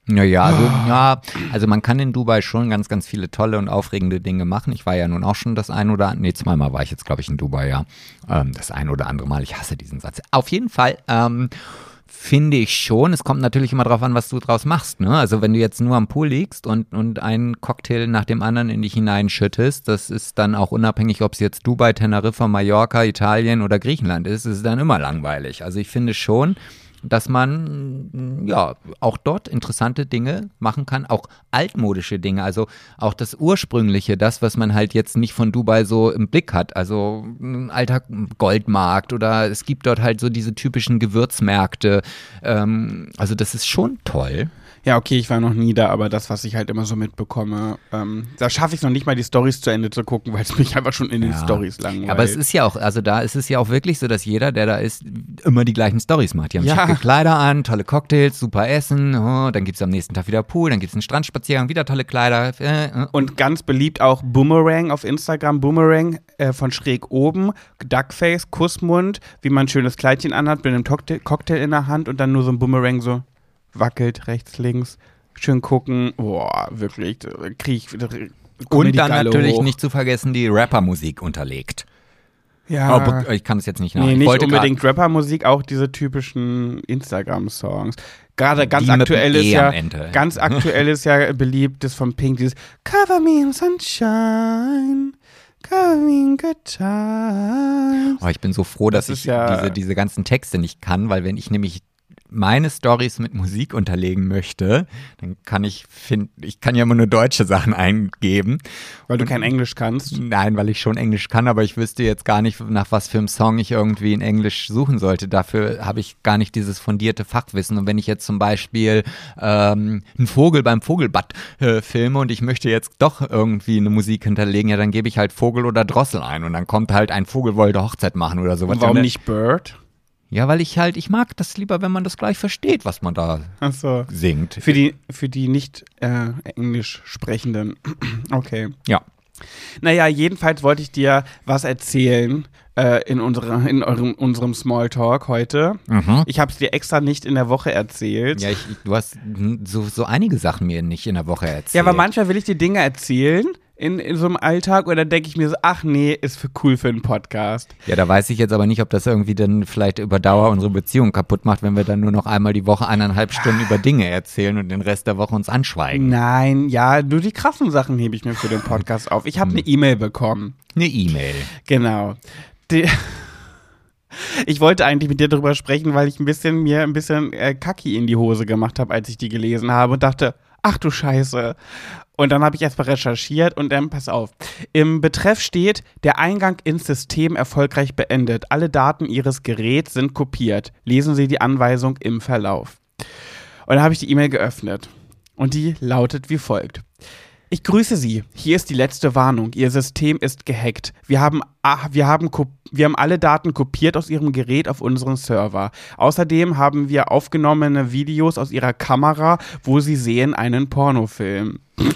Naja, also, Ah. ja, also man kann in Dubai schon ganz, ganz viele tolle und aufregende Dinge machen. Ich war ja nun auch schon das ein oder andere, nee, zweimal war ich jetzt, glaube ich, in Dubai, ja. Ähm, das ein oder andere Mal. Ich hasse diesen Satz. Auf jeden Fall, ähm, finde ich schon. Es kommt natürlich immer drauf an, was du draus machst. Ne? Also wenn du jetzt nur am Pool liegst und, und einen Cocktail nach dem anderen in dich hineinschüttest, das ist dann auch unabhängig, ob es jetzt Dubai, Teneriffa, Mallorca, Italien oder Griechenland ist, ist es dann immer langweilig. Also ich finde schon, dass man mm, ja auch dort interessante Dinge machen kann, auch altmodische Dinge, also auch das ursprüngliche, das, was man halt jetzt nicht von Dubai so im Blick hat, also ein alter Goldmarkt oder es gibt dort halt so diese typischen Gewürzmärkte, ähm, also das ist schon toll. Ja, okay, ich war noch nie da, aber das, was ich halt immer so mitbekomme, ähm, da schaffe ich es noch nicht mal, die Stories zu Ende zu gucken, weil es mich einfach schon in den Ja. Stories langweilt. Aber es ist ja auch, also da ist es ja auch wirklich so, dass jeder, der da ist, immer die gleichen Stories macht. Die haben Ja. schicke Kleider an, tolle Cocktails, super Essen, oh, dann gibt es am nächsten Tag wieder Pool, dann gibt es einen Strandspaziergang, wieder tolle Kleider. Äh, äh. Und ganz beliebt auch Boomerang auf Instagram. Boomerang äh, von schräg oben, Duckface, Kussmund, wie man ein schönes Kleidchen anhat, mit einem Cocktail, Cocktail in der Hand und dann nur so ein Boomerang so wackelt, rechts, links. Schön gucken. Boah, wirklich. Krieg ich Und dann natürlich hoch. nicht zu vergessen die Rappermusik unterlegt. Ja. Aber ich kann es jetzt nicht nach. Nee, ich nicht unbedingt Rappermusik, auch diese typischen Instagram-Songs. Gerade ganz aktuell ist E ja ganz aktuell ist ja beliebt das von Pink dieses Cover me in sunshine, cover me in good times. Oh, ich bin so froh, dass Das ich ja- diese, diese ganzen Texte nicht kann, weil wenn ich nämlich meine Stories mit Musik unterlegen möchte, dann kann ich finden, ich kann ja immer nur deutsche Sachen eingeben. Weil du kein Englisch kannst. Nein, weil ich schon Englisch kann, aber ich wüsste jetzt gar nicht, nach was für einem Song ich irgendwie in Englisch suchen sollte. Dafür habe ich gar nicht dieses fundierte Fachwissen. Und wenn ich jetzt zum Beispiel ähm, einen Vogel beim Vogelbad äh, filme und ich möchte jetzt doch irgendwie eine Musik hinterlegen, ja, dann gebe ich halt Vogel oder Drossel ein und dann kommt halt ein Vogel wollte Hochzeit machen oder sowas. Und warum Und, nicht Bird? Ja, weil ich halt, ich mag das lieber, wenn man das gleich versteht, was man da Achso. singt. Für die, für die nicht äh, Englisch sprechenden. Okay. Ja. Naja, jedenfalls wollte ich dir was erzählen äh, in, unserer, in eurem, unserem Smalltalk heute. Mhm. Ich habe es dir extra nicht in der Woche erzählt. Ja, ich, ich- du hast hm, so, so einige Sachen mir nicht in der Woche erzählt. Ja, aber manchmal will ich dir Dinge erzählen, in, in so einem Alltag dann denke ich mir so, ach nee, ist für cool für einen Podcast. Ja, da weiß ich jetzt aber nicht, ob das irgendwie dann vielleicht über Dauer unsere Beziehung kaputt macht, wenn wir dann nur noch einmal die Woche eineinhalb Stunden über Dinge erzählen und den Rest der Woche uns anschweigen. Nein, ja, nur die krassen Sachen hebe ich mir für den Podcast auf. Ich habe eine E-Mail bekommen. Eine E-Mail. Genau. Die, ich wollte eigentlich mit dir darüber sprechen, weil ich ein bisschen mir ein bisschen äh, Kacki in die Hose gemacht habe, als ich die gelesen habe und dachte, ach du Scheiße. Und dann habe ich erstmal recherchiert und dann, pass auf, im Betreff steht, der Eingang ins System erfolgreich beendet. Alle Daten Ihres Geräts sind kopiert. Lesen Sie die Anweisung im Verlauf. Und dann habe ich die E-Mail geöffnet. Und die lautet wie folgt. Ich grüße Sie. Hier ist die letzte Warnung. Ihr System ist gehackt. Wir haben, ah, wir haben, wir haben alle Daten kopiert aus Ihrem Gerät auf unseren Server. Außerdem haben wir aufgenommene Videos aus Ihrer Kamera, wo Sie sehen einen Pornofilm. Mhm.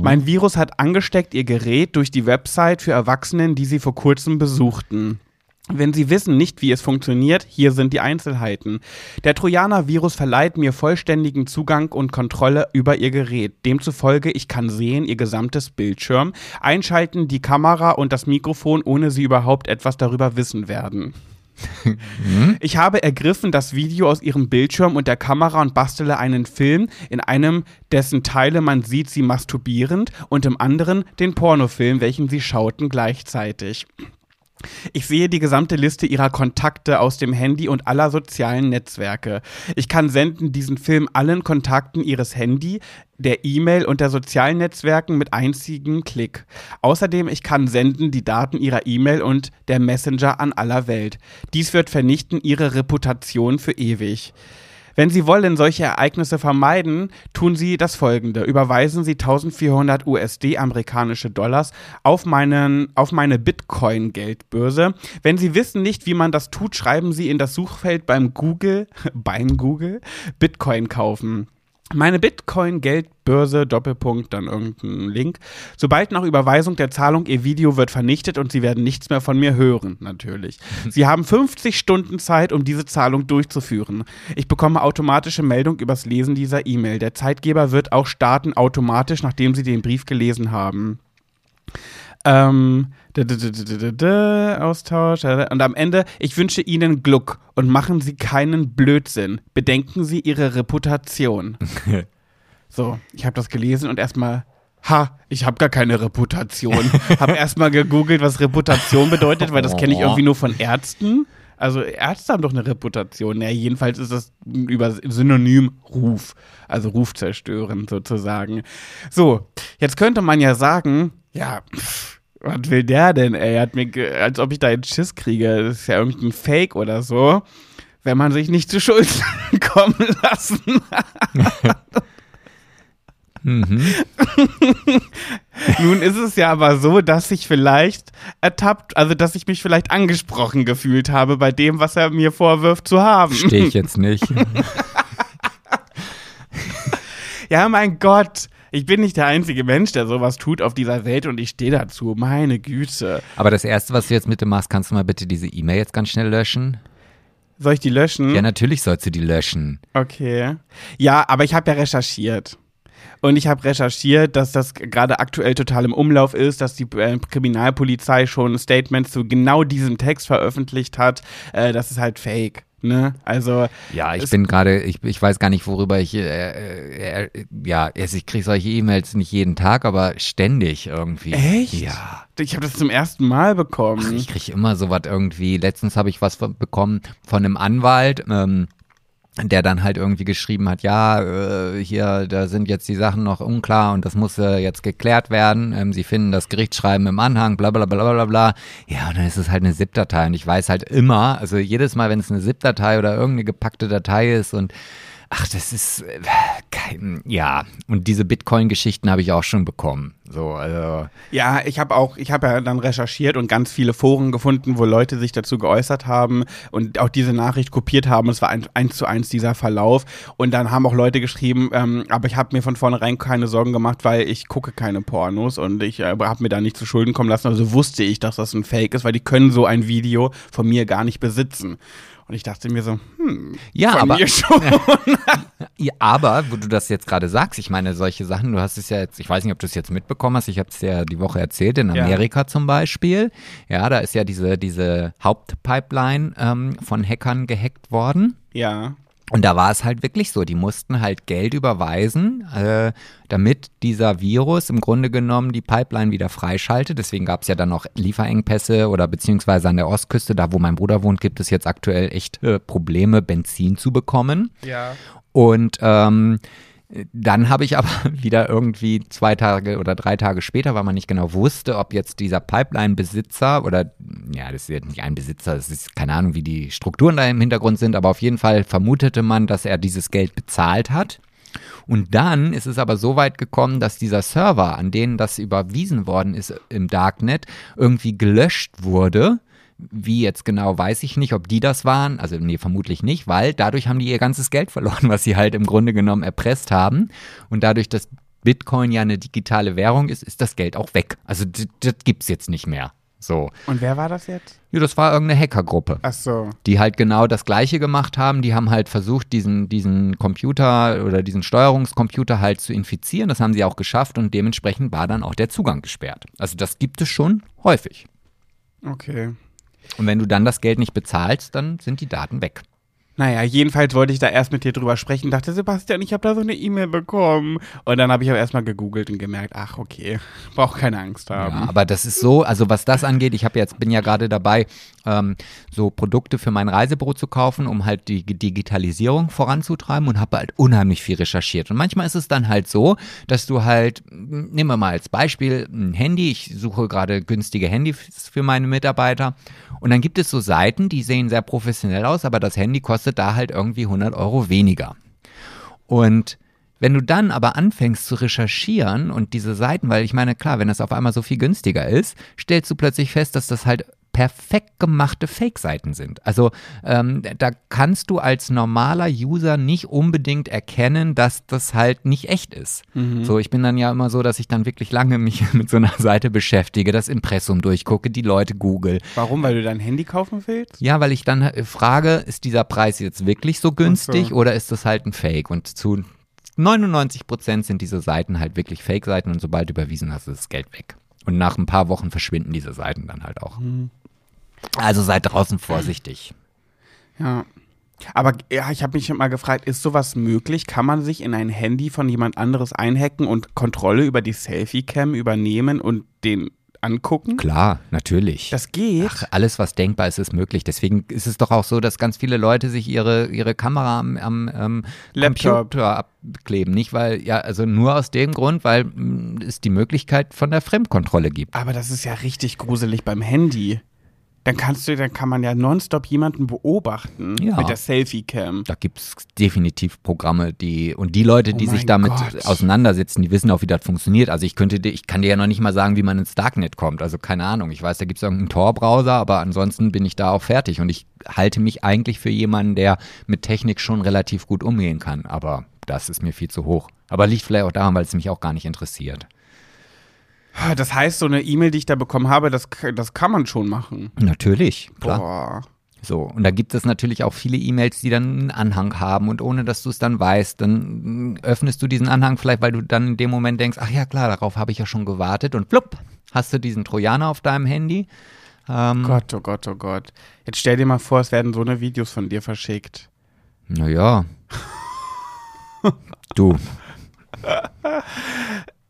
Mein Virus hat angesteckt Ihr Gerät durch die Website für Erwachsenen, die Sie vor kurzem besuchten. Wenn Sie wissen nicht, wie es funktioniert, hier sind die Einzelheiten. Der Trojaner-Virus verleiht mir vollständigen Zugang und Kontrolle über Ihr Gerät. Demzufolge, ich kann sehen Ihr gesamtes Bildschirm, einschalten die Kamera und das Mikrofon, ohne Sie überhaupt etwas darüber wissen werden. Ich habe ergriffen das Video aus ihrem Bildschirm und der Kamera und bastele einen Film, in einem dessen Teile man sieht sie masturbierend und im anderen den Pornofilm, welchen sie schauten gleichzeitig. Ich sehe die gesamte Liste ihrer Kontakte aus dem Handy und aller sozialen Netzwerke. Ich kann senden diesen Film allen Kontakten ihres Handy, der E-Mail und der sozialen Netzwerken mit einzigem Klick. Außerdem ich kann senden die Daten ihrer E-Mail und der Messenger an aller Welt. Dies wird vernichten ihre Reputation für ewig. Wenn Sie wollen solche Ereignisse vermeiden, tun Sie das folgende. Überweisen Sie 1400 USD amerikanische Dollars auf, meinen, auf meine Bitcoin-Geldbörse. Wenn Sie wissen nicht, wie man das tut, schreiben Sie in das Suchfeld beim Google, beim Google, Bitcoin kaufen. Meine Bitcoin-Geldbörse, Doppelpunkt, dann irgendein Link. Sobald nach Überweisung der Zahlung Ihr Video wird vernichtet und Sie werden nichts mehr von mir hören, natürlich. Sie haben 50 Stunden Zeit, um diese Zahlung durchzuführen. Ich bekomme automatische Meldung übers Lesen dieser E-Mail. Der Zeitgeber wird auch starten automatisch, nachdem Sie den Brief gelesen haben. Ähm, Austausch. Und am Ende, ich wünsche Ihnen Glück und machen Sie keinen Blödsinn. Bedenken Sie Ihre Reputation. so, ich habe das gelesen und erstmal, ha, ich habe gar keine Reputation. habe erstmal gegoogelt, was Reputation bedeutet, weil das kenne ich irgendwie nur von Ärzten. Also Ärzte haben doch eine Reputation. Ja, jedenfalls ist das über Synonym Ruf, also Ruf zerstören sozusagen. So, jetzt könnte man ja sagen, ja, pff, was will der denn, ey? Hat mir, als ob ich da einen Schiss kriege. Das ist ja irgendein Fake oder so. Wenn man sich nicht zu Schuld kommen lassen mhm. Nun ist es ja aber so, dass ich vielleicht ertappt, also dass ich mich vielleicht angesprochen gefühlt habe bei dem, was er mir vorwirft zu haben. Stehe ich jetzt nicht. ja, mein Gott. Ich bin nicht der einzige Mensch, der sowas tut auf dieser Welt und ich stehe dazu. Meine Güte. Aber das Erste, was du jetzt mit dem machst, kannst du mal bitte diese E-Mail jetzt ganz schnell löschen? Soll ich die löschen? Ja, natürlich sollst du die löschen. Okay. Ja, aber ich habe ja recherchiert. Und ich habe recherchiert, dass das gerade aktuell total im Umlauf ist, dass die äh, Kriminalpolizei schon Statements zu genau diesem Text veröffentlicht hat. Äh, das ist halt fake. Ne? Also ja, ich bin gerade, ich, ich weiß gar nicht, worüber ich, äh, äh, ja, ich kriege solche E-Mails nicht jeden Tag, aber ständig irgendwie. Echt? Ja. Ich habe das zum ersten Mal bekommen. Ach, ich kriege immer sowas irgendwie. Letztens habe ich was bekommen von einem Anwalt. Ähm, der dann halt irgendwie geschrieben hat, ja, äh, hier, da sind jetzt die Sachen noch unklar und das muss äh, jetzt geklärt werden. Ähm, sie finden das Gerichtsschreiben im Anhang, bla bla bla bla bla. Ja, und dann ist es halt eine ZIP-Datei und ich weiß halt immer, also jedes Mal, wenn es eine ZIP-Datei oder irgendeine gepackte Datei ist und Ach, das ist äh, ja. Und diese Bitcoin-Geschichten habe ich auch schon bekommen. So, also. Ja, ich habe auch, ich habe ja dann recherchiert und ganz viele Foren gefunden, wo Leute sich dazu geäußert haben und auch diese Nachricht kopiert haben. Es war ein, eins zu eins dieser Verlauf. Und dann haben auch Leute geschrieben, ähm, aber ich habe mir von vornherein keine Sorgen gemacht, weil ich gucke keine Pornos und ich äh, habe mir da nicht zu Schulden kommen lassen. Also wusste ich, dass das ein Fake ist, weil die können so ein Video von mir gar nicht besitzen. Und ich dachte mir so, hm, Ja, aber-. Ja, aber, wo du das jetzt gerade sagst, ich meine, solche Sachen, du hast es ja jetzt, ich weiß nicht, ob du es jetzt mitbekommen hast, ich habe es ja die Woche erzählt, in Ja. Amerika zum Beispiel. Ja, da ist ja diese, diese Hauptpipeline ähm, von Hackern gehackt worden. ja. Und da war es halt wirklich so, die mussten halt Geld überweisen, äh, damit dieser Virus im Grunde genommen die Pipeline wieder freischaltet. Deswegen gab es ja dann noch Lieferengpässe oder beziehungsweise an der Ostküste, da wo mein Bruder wohnt, gibt es jetzt aktuell echt äh, Probleme, Benzin zu bekommen. Ja. Und ähm, dann habe ich aber wieder irgendwie zwei Tage oder drei Tage später, weil man nicht genau wusste, ob jetzt dieser Pipeline-Besitzer oder, ja, das ist jetzt nicht ein Besitzer, das ist keine Ahnung, wie die Strukturen da im Hintergrund sind, aber auf jeden Fall vermutete man, dass er dieses Geld bezahlt hat. Und dann ist es aber so weit gekommen, dass dieser Server, an denen das überwiesen worden ist im Darknet, irgendwie gelöscht wurde. Wie jetzt genau, weiß ich nicht, ob die das waren. Also, nee, vermutlich nicht, weil dadurch haben die ihr ganzes Geld verloren, was sie halt im Grunde genommen erpresst haben. Und dadurch, dass Bitcoin ja eine digitale Währung ist, ist das Geld auch weg. Also, das gibt's jetzt nicht mehr. So. Und wer war das jetzt? Ja, das war irgendeine Hackergruppe Ach so. die halt genau das Gleiche gemacht haben. Die haben halt versucht, diesen, diesen Computer oder diesen Steuerungscomputer halt zu infizieren. Das haben sie auch geschafft und dementsprechend war dann auch der Zugang gesperrt. Also das gibt es schon häufig. Okay. Und wenn du dann das Geld nicht bezahlst, dann sind die Daten weg. Naja, jedenfalls wollte ich da erst mit dir drüber sprechen. Dachte, Sebastian, ich habe da so eine E-Mail bekommen. Und dann habe ich aber erstmal gegoogelt und gemerkt, ach, okay, brauch keine Angst haben. Ja, aber das ist so, also was das angeht, ich habe jetzt bin ja gerade dabei, ähm, so Produkte für mein Reisebüro zu kaufen, um halt die Digitalisierung voranzutreiben und habe halt unheimlich viel recherchiert. Und manchmal ist es dann halt so, dass du halt, m, nehmen wir mal als Beispiel ein Handy, ich suche gerade günstige Handys für meine Mitarbeiter und dann gibt es so Seiten, die sehen sehr professionell aus, aber das Handy kostet da halt irgendwie 100 Euro weniger. Und wenn du dann aber anfängst zu recherchieren und diese Seiten, weil ich meine, klar, wenn das auf einmal so viel günstiger ist, stellst du plötzlich fest, dass das halt perfekt gemachte Fake-Seiten sind. Also ähm, da kannst du als normaler User nicht unbedingt erkennen, dass das halt nicht echt ist. So, ich bin dann ja immer so, dass ich dann wirklich lange mich mit so einer Seite beschäftige, das Impressum durchgucke, die Leute google, Warum? Weil du dein Handy kaufen willst? ja, weil ich dann äh, frage, ist dieser Preis jetzt wirklich so günstig so. oder ist das halt ein Fake? Und zu 99 Prozent sind diese Seiten halt wirklich Fake-Seiten und sobald du überwiesen hast, ist das Geld weg. Und nach ein paar Wochen verschwinden diese Seiten dann halt auch. Also seid draußen vorsichtig. Ja. Aber ja, ich habe mich mal gefragt, ist sowas möglich? Kann man sich in ein Handy von jemand anderes einhacken und Kontrolle über die Selfie-Cam übernehmen und den angucken? Klar, natürlich. Das geht. Ach, alles, was denkbar ist, ist möglich. Deswegen ist es doch auch so, dass ganz viele Leute sich ihre, ihre Kamera am, am ähm, Laptop. Computer abkleben. Nicht, weil, ja, also nur aus dem Grund, weil mh, es die Möglichkeit von der Fremdkontrolle gibt. Aber das ist ja richtig gruselig beim Handy. Dann kannst du, dann kann man ja nonstop jemanden beobachten Ja. mit der Selfie-Cam. Da gibt es definitiv Programme, die und die Leute, die Oh sich damit Gott. auseinandersetzen, die wissen auch, wie das funktioniert. Also ich könnte, dir- ich kann dir ja noch nicht mal sagen, wie man ins Darknet kommt. Also keine Ahnung. Ich weiß, da gibt es irgendeinen Tor-Browser, aber ansonsten bin ich da auch fertig. Und ich halte mich eigentlich für jemanden, der mit Technik schon relativ gut umgehen kann. Aber das ist mir viel zu hoch. Aber liegt vielleicht auch daran, weil es mich auch gar nicht interessiert. Das heißt, so eine E-Mail, die ich da bekommen habe, das, das kann man schon machen. Natürlich, klar. Boah. So, und da gibt es natürlich auch viele E-Mails, die dann einen Anhang haben und ohne dass du es dann weißt, dann öffnest du diesen Anhang vielleicht, weil du dann in dem Moment denkst, ach ja klar, darauf habe ich ja schon gewartet und plupp, hast du diesen Trojaner auf deinem Handy. Ähm, Gott, oh Gott, oh Gott. Jetzt stell dir mal vor, es werden so eine Videos von dir verschickt. Naja. du.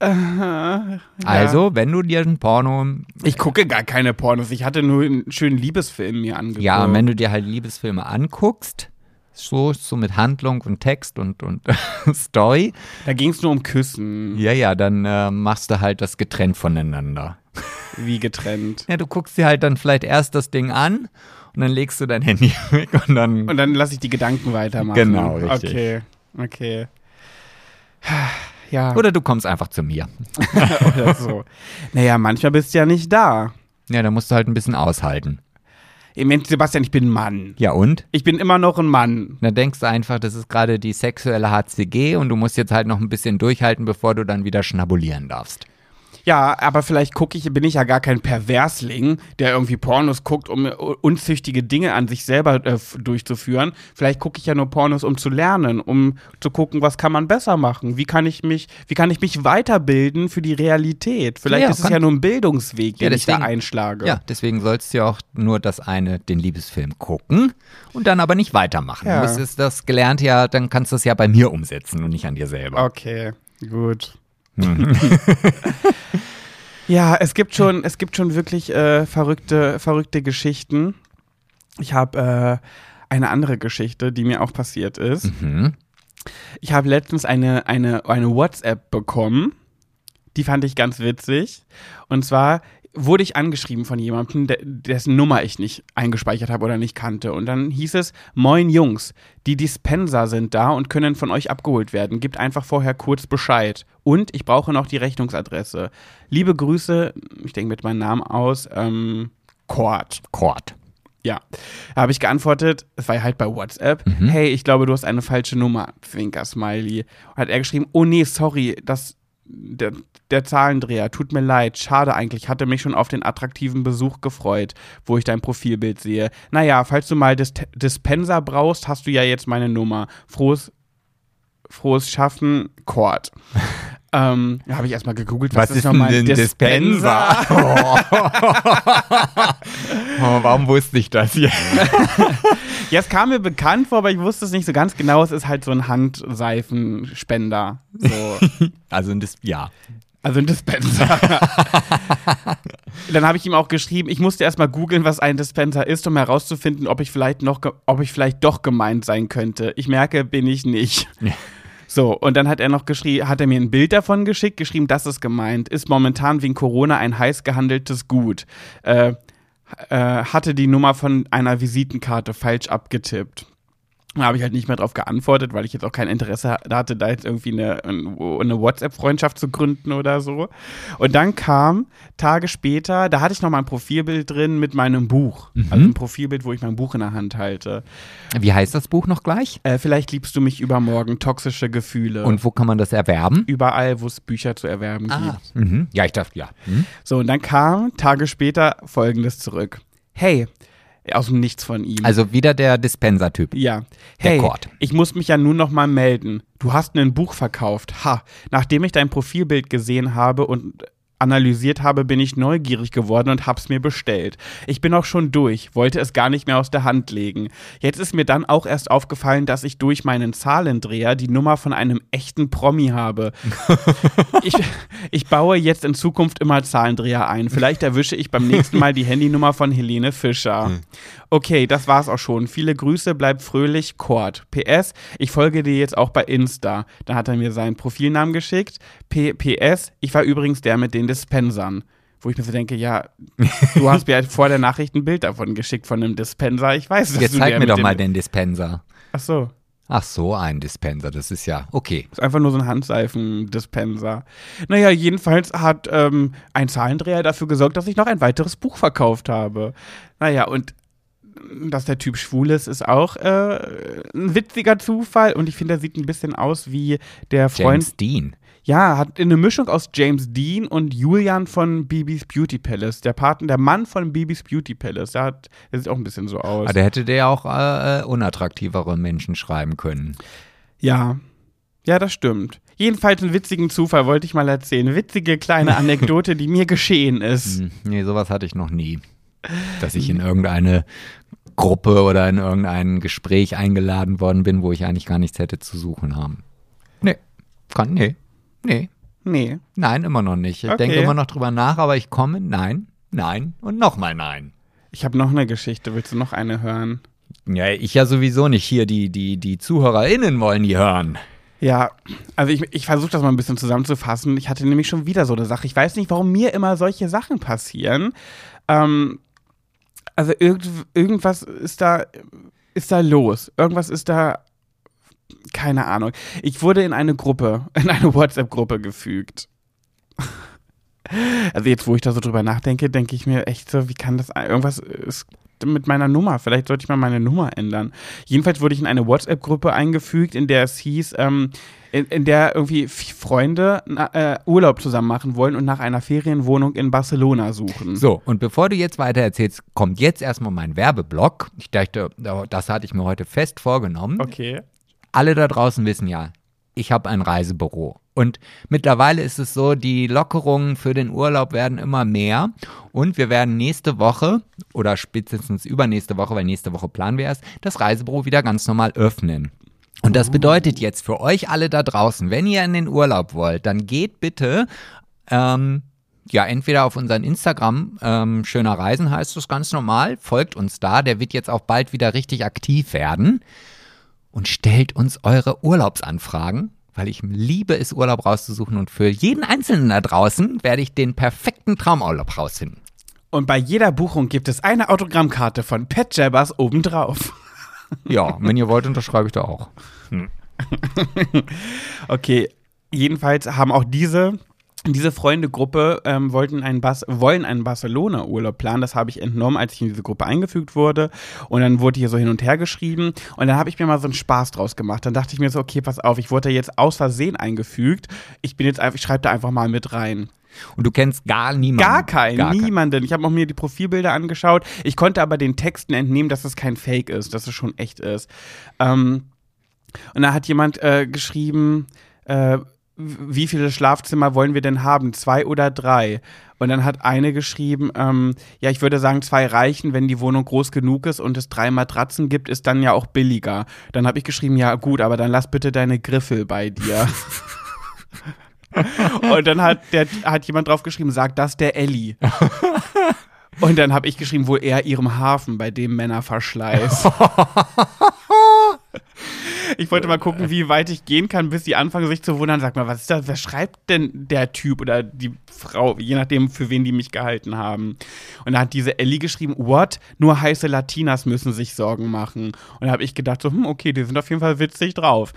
Also, wenn du dir ein Porno, Ich gucke gar keine Pornos. Ich hatte nur einen schönen Liebesfilm mir angeguckt. ja, und wenn du dir halt Liebesfilme anguckst, so, so mit Handlung und Text und, und Story, Da ging es nur um Küssen. Ja, ja, dann äh, machst du halt das getrennt voneinander. Wie getrennt. Ja, du guckst dir halt dann vielleicht erst das Ding an und dann legst du dein Handy weg und dann. Und dann lasse ich die Gedanken weitermachen. Genau, richtig. Okay, okay. Ja, oder du kommst einfach zu mir. oder so. Naja, manchmal bist du ja nicht da. Ja, da musst du halt ein bisschen aushalten. Moment, Sebastian, ich bin ein Mann. Ja, und? Ich bin immer noch ein Mann. Da denkst du einfach, das ist gerade die sexuelle HCG und du musst jetzt halt noch ein bisschen durchhalten, bevor du dann wieder schnabulieren darfst. Ja, aber vielleicht gucke ich, bin ich ja gar kein Perversling, der irgendwie Pornos guckt, um unzüchtige Dinge an sich selber äh, durchzuführen. Vielleicht gucke ich ja nur Pornos, um zu lernen, um zu gucken, was kann man besser machen? Wie kann ich mich, wie kann ich mich weiterbilden für die Realität? Vielleicht Ja, ist es ja nur ein Bildungsweg, den Ja, ich da deswegen- einschlage. Ja, deswegen sollst du ja auch nur das eine, den Liebesfilm gucken und dann aber nicht weitermachen. Ja. Du musst das gelernt ja, dann kannst du es ja bei mir umsetzen und nicht an dir selber. Okay, gut. Ja, es gibt schon, es gibt schon wirklich äh, verrückte, verrückte Geschichten. Ich habe äh, eine andere Geschichte, die mir auch passiert ist. Mhm. Ich habe letztens eine, eine, eine WhatsApp bekommen. Die fand ich ganz witzig. Und zwar wurde ich angeschrieben von jemandem, de- dessen Nummer ich nicht eingespeichert habe oder nicht kannte. Und dann hieß es, Moin Jungs, die Dispenser sind da und können von euch abgeholt werden. Gebt einfach vorher kurz Bescheid. Und ich brauche noch die Rechnungsadresse. Liebe Grüße, ich denke mit meinem Namen aus, ähm, Kort. Kord. Ja, da habe ich geantwortet, es war ja halt bei WhatsApp, hey, ich glaube, du hast eine falsche Nummer, Zwinker-Smiley. Und hat er geschrieben, oh nee, sorry, das, der Zahlendreher, tut mir leid, schade eigentlich, hatte mich schon auf den attraktiven Besuch gefreut, wo ich dein Profilbild sehe. Naja, falls du mal Dis Dispenser brauchst, hast du ja jetzt meine Nummer. Frohes, frohes Schaffen, Kord. ähm, da habe ich erstmal gegoogelt, was, Was ist nochmal denn ein ein Dispenser? Oh, warum wusste ich das hier? Ja, es kam mir bekannt vor, aber ich wusste es nicht so ganz genau. Es ist halt so ein Handseifenspender. So. Also ein Dis ja. Also ein Dispenser. Dann habe ich ihm auch geschrieben, ich musste erstmal googeln, was ein Dispenser ist, um herauszufinden, ob ich vielleicht noch, ob ich vielleicht doch gemeint sein könnte. Ich merke, bin ich nicht. So, und dann hat er noch geschrieben, hat er mir ein Bild davon geschickt, geschrieben, das ist gemeint, ist momentan wegen Corona ein heiß gehandeltes Gut. Äh, äh, hatte die Nummer von einer Visitenkarte falsch abgetippt. Da habe ich halt nicht mehr drauf geantwortet, weil ich jetzt auch kein Interesse hatte, da jetzt irgendwie eine, eine WhatsApp-Freundschaft zu gründen oder so. Und dann kam Tage später, da hatte ich noch mal ein Profilbild drin mit meinem Buch. Also ein Profilbild, wo ich mein Buch in der Hand halte. Wie heißt das Buch noch gleich? Äh, vielleicht liebst du mich übermorgen, toxische Gefühle. Und wo kann man das erwerben? überall, wo es Bücher zu erwerben gibt. Mhm. Ja, ich dachte, ja. Mhm. So, und dann kam Tage später folgendes zurück. Hey, aus dem Nichts von ihm. Also wieder der Dispenser-Typ. Ja. Hey, Kord. ich muss mich ja nun noch mal melden. Du hast ein Buch verkauft. Ha. Nachdem ich dein Profilbild gesehen habe und analysiert habe, bin ich neugierig geworden und hab's mir bestellt. Ich bin auch schon durch, wollte es gar nicht mehr aus der Hand legen. Jetzt ist mir dann auch erst aufgefallen, dass ich durch meinen Zahlendreher die Nummer von einem echten Promi habe. ich, ich baue jetzt in Zukunft immer Zahlendreher ein. Vielleicht erwische ich beim nächsten Mal die Handynummer von Helene Fischer. Okay, das war's auch schon. Viele Grüße, bleib fröhlich, Kord. PS, ich folge dir jetzt auch bei Insta. Dann hat er mir seinen Profilnamen geschickt. P PS, ich war übrigens der mit den Dispensern. Wo ich mir so denke, ja, du hast mir halt vor der Nachricht ein Bild davon geschickt von einem Dispenser. Ich weiß, dass Jetzt du zeig mir doch mal den Dispenser. Ach so. Ach so, ein Dispenser, das ist ja okay. Ist einfach nur so ein Handseifendispenser. Naja, jedenfalls hat ähm, ein Zahlendreher dafür gesorgt, dass ich noch ein weiteres Buch verkauft habe. Naja, und dass der Typ schwul ist, ist auch äh, ein witziger Zufall. Und ich finde, er sieht ein bisschen aus wie der Freund. James Dean. Ja, hat eine Mischung aus James Dean und Julian von Bibis Beauty Palace. Der Paten, der Mann von Bibis Beauty Palace. Der, hat, der sieht auch ein bisschen so aus. Aber der hätte der auch äh, unattraktivere Menschen schreiben können. Ja. Ja, das stimmt. Jedenfalls einen witzigen Zufall wollte ich mal erzählen. Witzige kleine Anekdote, die mir geschehen ist. Hm, Nee, sowas hatte ich noch nie. Dass ich in irgendeine Gruppe oder in irgendein Gespräch eingeladen worden bin, wo ich eigentlich gar nichts hätte zu suchen haben. Nee, kann, nee, nee, Nee. nein, immer noch nicht. Ich Okay. denke immer noch drüber nach, aber ich komme, nein, nein und nochmal nein. Ich habe noch eine Geschichte. Willst du noch eine hören? Ja, ich ja sowieso nicht hier. Die, die, die ZuhörerInnen wollen die hören. Ja, also ich, ich versuche das mal ein bisschen zusammenzufassen. Ich hatte nämlich schon wieder so eine Sache. Ich weiß nicht, warum mir immer solche Sachen passieren. Ähm, also irgend, irgendwas ist da, ist da los. Irgendwas ist da, keine Ahnung. Ich wurde in eine Gruppe, in eine WhatsApp-Gruppe gefügt. Also jetzt, wo ich da so drüber nachdenke, denke ich mir echt so, wie kann das, irgendwas ist mit meiner Nummer. Vielleicht sollte ich mal meine Nummer ändern. Jedenfalls wurde ich in eine WhatsApp-Gruppe eingefügt, in der es hieß, ähm, in, in der irgendwie Freunde äh, Urlaub zusammen machen wollen und nach einer Ferienwohnung in Barcelona suchen. So, und bevor du jetzt weiter erzählst, kommt jetzt erstmal mein Werbeblock. Ich dachte, das hatte ich mir heute fest vorgenommen. Okay. Alle da draußen wissen ja, ich habe ein Reisebüro. Und mittlerweile ist es so, die Lockerungen für den Urlaub werden immer mehr. Und wir werden nächste Woche oder spätestens übernächste Woche, weil nächste Woche planen wir erst, das Reisebüro wieder ganz normal öffnen. Und das bedeutet jetzt für euch alle da draußen, wenn ihr in den Urlaub wollt, dann geht bitte ähm, ja, entweder auf unseren Instagram, ähm, Schöner Reisen heißt es ganz normal, folgt uns da, der wird jetzt auch bald wieder richtig aktiv werden und stellt uns eure Urlaubsanfragen, weil ich liebe es, Urlaub rauszusuchen und für jeden Einzelnen da draußen werde ich den perfekten Traumurlaub rausfinden. Und bei jeder Buchung gibt es eine Autogrammkarte von Pat Jabbers obendrauf. Ja, wenn ihr wollt, unterschreibe ich da auch. Hm. okay, jedenfalls haben auch diese diese Freundegruppe ähm, wollten einen Bas wollen einen Barcelona-Urlaub planen. Das habe ich entnommen, als ich in diese Gruppe eingefügt wurde. Und dann wurde hier so hin und her geschrieben. Und dann habe ich mir mal so einen Spaß draus gemacht. Dann dachte ich mir so, okay, pass auf, ich wurde da jetzt aus Versehen eingefügt. Ich bin jetzt einfach, ich schreibe da einfach mal mit rein. Und du kennst gar niemanden? Gar keinen, gar niemanden. Kein. Ich habe auch mir die Profilbilder angeschaut. Ich konnte aber den Texten entnehmen, dass es kein Fake ist, dass es schon echt ist. Ähm, und da hat jemand äh, geschrieben, äh, wie viele Schlafzimmer wollen wir denn haben? Zwei oder drei? Und dann hat eine geschrieben, ähm, ja, ich würde sagen, zwei reichen, wenn die Wohnung groß genug ist und es drei Matratzen gibt, ist dann ja auch billiger. Dann habe ich geschrieben, ja gut, aber dann lass bitte deine Griffel bei dir. und dann hat, der, hat jemand drauf geschrieben, sagt das der Elli. Und dann habe ich geschrieben, wohl eher ihrem Hafen, bei dem Männer Verschleiß. Ich wollte mal gucken, wie weit ich gehen kann, bis sie anfangen, sich zu wundern. Sag mal, was ist das? Wer schreibt denn der Typ oder die Frau, je nachdem, für wen die mich gehalten haben? Und da hat diese Ellie geschrieben, what? Nur heiße Latinas müssen sich Sorgen machen. Und da habe ich gedacht, so, hm, okay, die sind auf jeden Fall witzig drauf.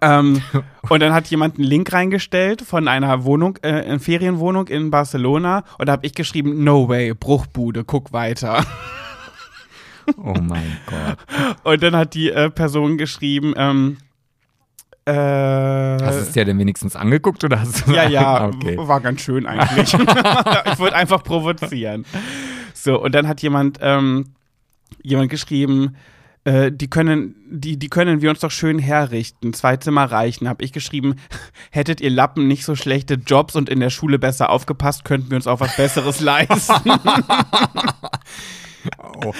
Ähm, und dann hat jemand einen Link reingestellt von einer Wohnung, äh, eine Ferienwohnung in Barcelona. Und da habe ich geschrieben, no way, Bruchbude, guck weiter. Oh mein Gott. Und dann hat die äh, Person geschrieben, ähm, äh, hast du es dir denn wenigstens angeguckt oder hast du Ja, ja, okay. war ganz schön eigentlich. ich wollte einfach provozieren. So, und dann hat jemand, ähm, jemand geschrieben, äh, die können, die, die können wir uns doch schön herrichten. Zwei Zimmer reichen. Hab ich geschrieben, hättet ihr Lappen nicht so schlechte Jobs und in der Schule besser aufgepasst, könnten wir uns auch was Besseres leisten. Oh.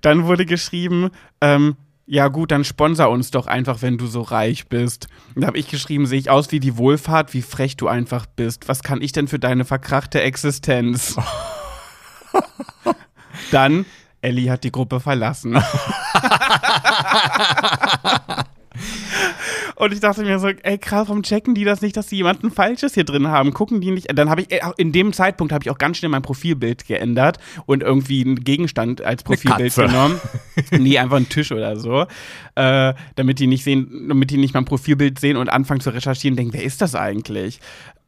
Dann wurde geschrieben, ähm, ja gut, dann sponsor uns doch einfach, wenn du so reich bist. Da habe ich geschrieben, sehe ich aus wie die Wohlfahrt, wie frech du einfach bist. Was kann ich denn für deine verkrachte Existenz? dann, Ellie hat die Gruppe verlassen. Und ich dachte mir so, ey, krass, warum checken die das nicht, dass sie jemanden Falsches hier drin haben? Gucken die nicht? Dann habe ich, äh, in dem Zeitpunkt habe ich auch ganz schnell mein Profilbild geändert und irgendwie einen Gegenstand als Profilbild genommen. nee, einfach einen Tisch oder so. Äh, damit die nicht sehen, damit die nicht mein Profilbild sehen und anfangen zu recherchieren, denken, wer ist das eigentlich?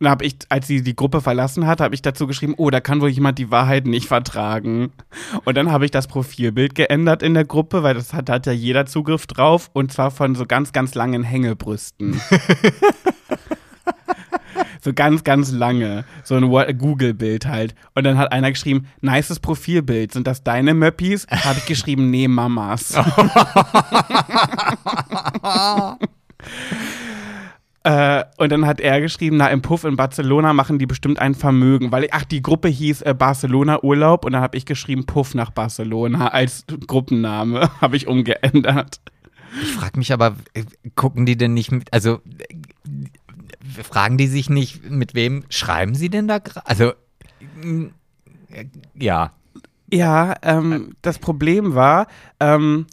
Dann habe ich, als sie die Gruppe verlassen hat, habe ich dazu geschrieben, oh, da kann wohl jemand die Wahrheit nicht vertragen. Und dann habe ich das Profilbild geändert in der Gruppe, weil das hat, hat ja jeder Zugriff drauf und zwar von so ganz, ganz langen Hängebrüsten. so ganz, ganz lange. So ein Google-Bild halt. Und dann hat einer geschrieben, nices Profilbild. Sind das deine Möppis? Habe ich geschrieben, nee, Mamas. Äh, und dann hat er geschrieben, na, im Puff in Barcelona machen die bestimmt ein Vermögen, weil, ach, die Gruppe hieß äh, Barcelona Urlaub und dann habe ich geschrieben Puff nach Barcelona als Gruppenname, habe ich umgeändert. Ich frage mich aber, äh, gucken die denn nicht mit, also äh, fragen die sich nicht, mit wem schreiben sie denn da gerade? Also, äh, ja. Ja, ähm, das Problem war, ähm,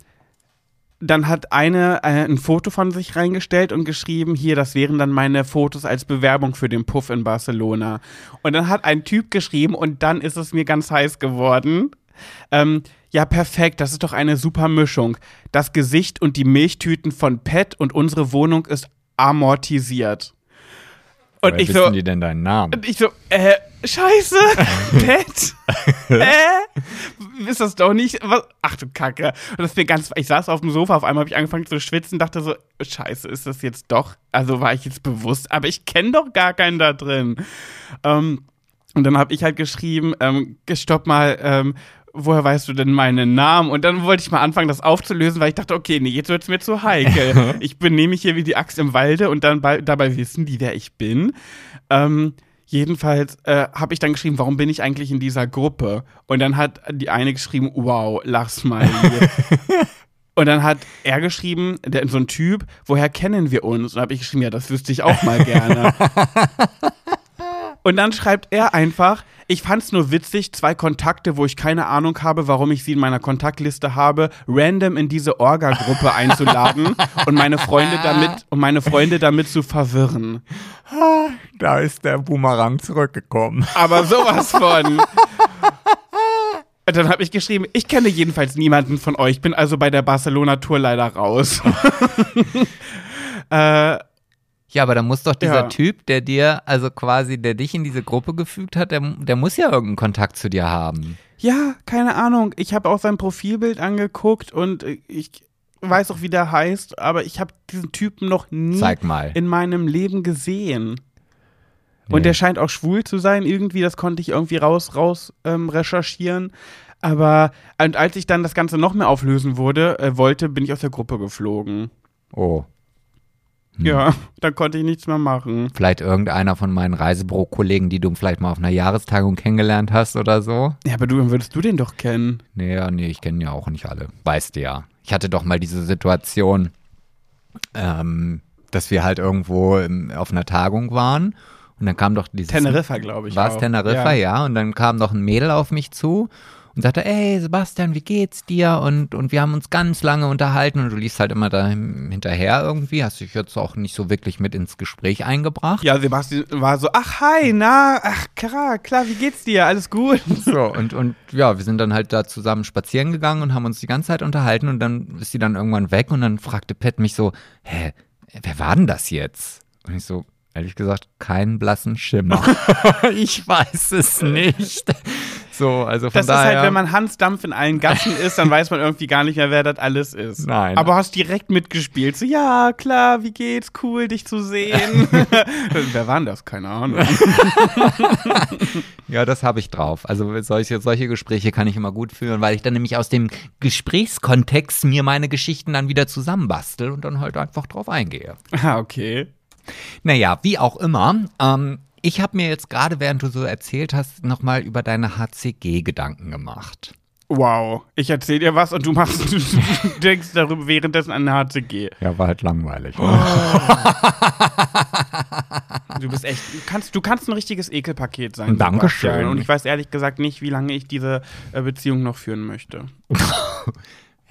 dann hat eine äh, ein Foto von sich reingestellt und geschrieben, hier, das wären dann meine Fotos als Bewerbung für den Puff in Barcelona. Und dann hat ein Typ geschrieben und dann ist es mir ganz heiß geworden. Ähm, ja, perfekt, das ist doch eine super Mischung. Das Gesicht und die Milchtüten von Pet und unsere Wohnung ist amortisiert. Und Woher ich wissen so, die denn deinen Namen? und ich so, äh, scheiße, Pet, äh, ist das doch nicht, was? ach du Kacke. Und das mir ganz, ich saß auf dem Sofa, auf einmal habe ich angefangen zu schwitzen, dachte so, scheiße, ist das jetzt doch, also war ich jetzt bewusst, aber ich kenne doch gar keinen da drin. Ähm, und dann habe ich halt geschrieben, ähm, stopp mal, ähm, woher weißt du denn meinen Namen? Und dann wollte ich mal anfangen, das aufzulösen, weil ich dachte, okay, nee, jetzt wird's mir zu heikel. ich benehme mich hier wie die Axt im Walde und dann bei, dabei wissen die, wer ich bin. Ähm, jedenfalls äh, habe ich dann geschrieben, warum bin ich eigentlich in dieser Gruppe? Und dann hat die eine geschrieben, wow, lach's mal. Und dann hat er geschrieben, der, so ein Typ, woher kennen wir uns? Und dann habe ich geschrieben, ja, das wüsste ich auch mal gerne. Und dann schreibt er einfach, ich fand's nur witzig, zwei Kontakte, wo ich keine Ahnung habe, warum ich sie in meiner Kontaktliste habe, random in diese Orga-Gruppe einzuladen und meine Freunde damit und meine Freunde damit zu verwirren. Da ist der Boomerang zurückgekommen. Aber sowas von. Und dann habe ich geschrieben, ich kenne jedenfalls niemanden von euch, bin also bei der Barcelona-Tour leider raus. äh, Ja, aber da muss doch dieser Ja. Typ, der dir, also quasi, der dich in diese Gruppe gefügt hat, der, der muss ja irgendeinen Kontakt zu dir haben. Ja, keine Ahnung. Ich habe auch sein Profilbild angeguckt und ich weiß auch, wie der heißt, aber ich habe diesen Typen noch nie in meinem Leben gesehen. Nee. Und der scheint auch schwul zu sein, irgendwie, das konnte ich irgendwie raus, raus ähm, recherchieren. Aber und als ich dann das Ganze noch mehr auflösen wurde, äh, wollte, bin ich aus der Gruppe geflogen. Oh. Hm. Ja, dann konnte ich nichts mehr machen. Vielleicht irgendeiner von meinen Reisebüro-Kollegen, die du vielleicht mal auf einer Jahrestagung kennengelernt hast oder so. Ja, aber du, würdest du den doch kennen. Nee, ja, nee, ich kenne ja auch nicht alle. Weißt du ja. Ich hatte doch mal diese Situation, ähm, dass wir halt irgendwo im, auf einer Tagung waren und dann kam doch dieses... Teneriffa, glaube ich. War es. Teneriffa, ja. Und dann kam noch ein Mädel auf mich zu und sagte, ey Sebastian, wie geht's dir? Und, und wir haben uns ganz lange unterhalten und du liest halt immer da hin- hinterher irgendwie, hast dich jetzt auch nicht so wirklich mit ins Gespräch eingebracht. Ja, Sebastian war so, ach hi, na, ach klar, klar, wie geht's dir? Alles gut? So, und, und ja, wir sind dann halt da zusammen spazieren gegangen und haben uns die ganze Zeit unterhalten und dann ist sie dann irgendwann weg und dann fragte Pat mich so, hä, wer war denn das jetzt? Und ich so, ehrlich gesagt, keinen blassen Schimmer. ich weiß es nicht. So, also von Das ist daher. halt, wenn man Hans Dampf in allen Gassen ist, dann weiß man irgendwie gar nicht mehr, wer das alles ist. Nein. Aber hast direkt mitgespielt. So, ja, klar, wie geht's? Cool, dich zu sehen. wer war denn das? Keine Ahnung. Ja, das habe ich drauf. Also solche, solche Gespräche kann ich immer gut führen, weil ich dann nämlich aus dem Gesprächskontext mir meine Geschichten dann wieder zusammenbastel und dann halt einfach drauf eingehe. ah, okay. Naja, wie auch immer. Ähm, ich habe mir jetzt gerade, während du so erzählt hast, nochmal über deine HCG Gedanken gemacht. Wow. Ich erzähl dir was und du machst, du denkst darüber währenddessen an eine HCG. Ja, war halt langweilig. Du bist echt, du kannst, du kannst ein richtiges Ekelpaket sein. Dankeschön. Sebastian. Und ich weiß ehrlich gesagt nicht, wie lange ich diese äh, Beziehung noch führen möchte.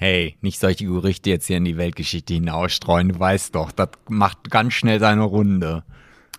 Hey, nicht solche Gerüchte jetzt hier in die Weltgeschichte hinausstreuen. Du weißt doch, das macht ganz schnell seine Runde.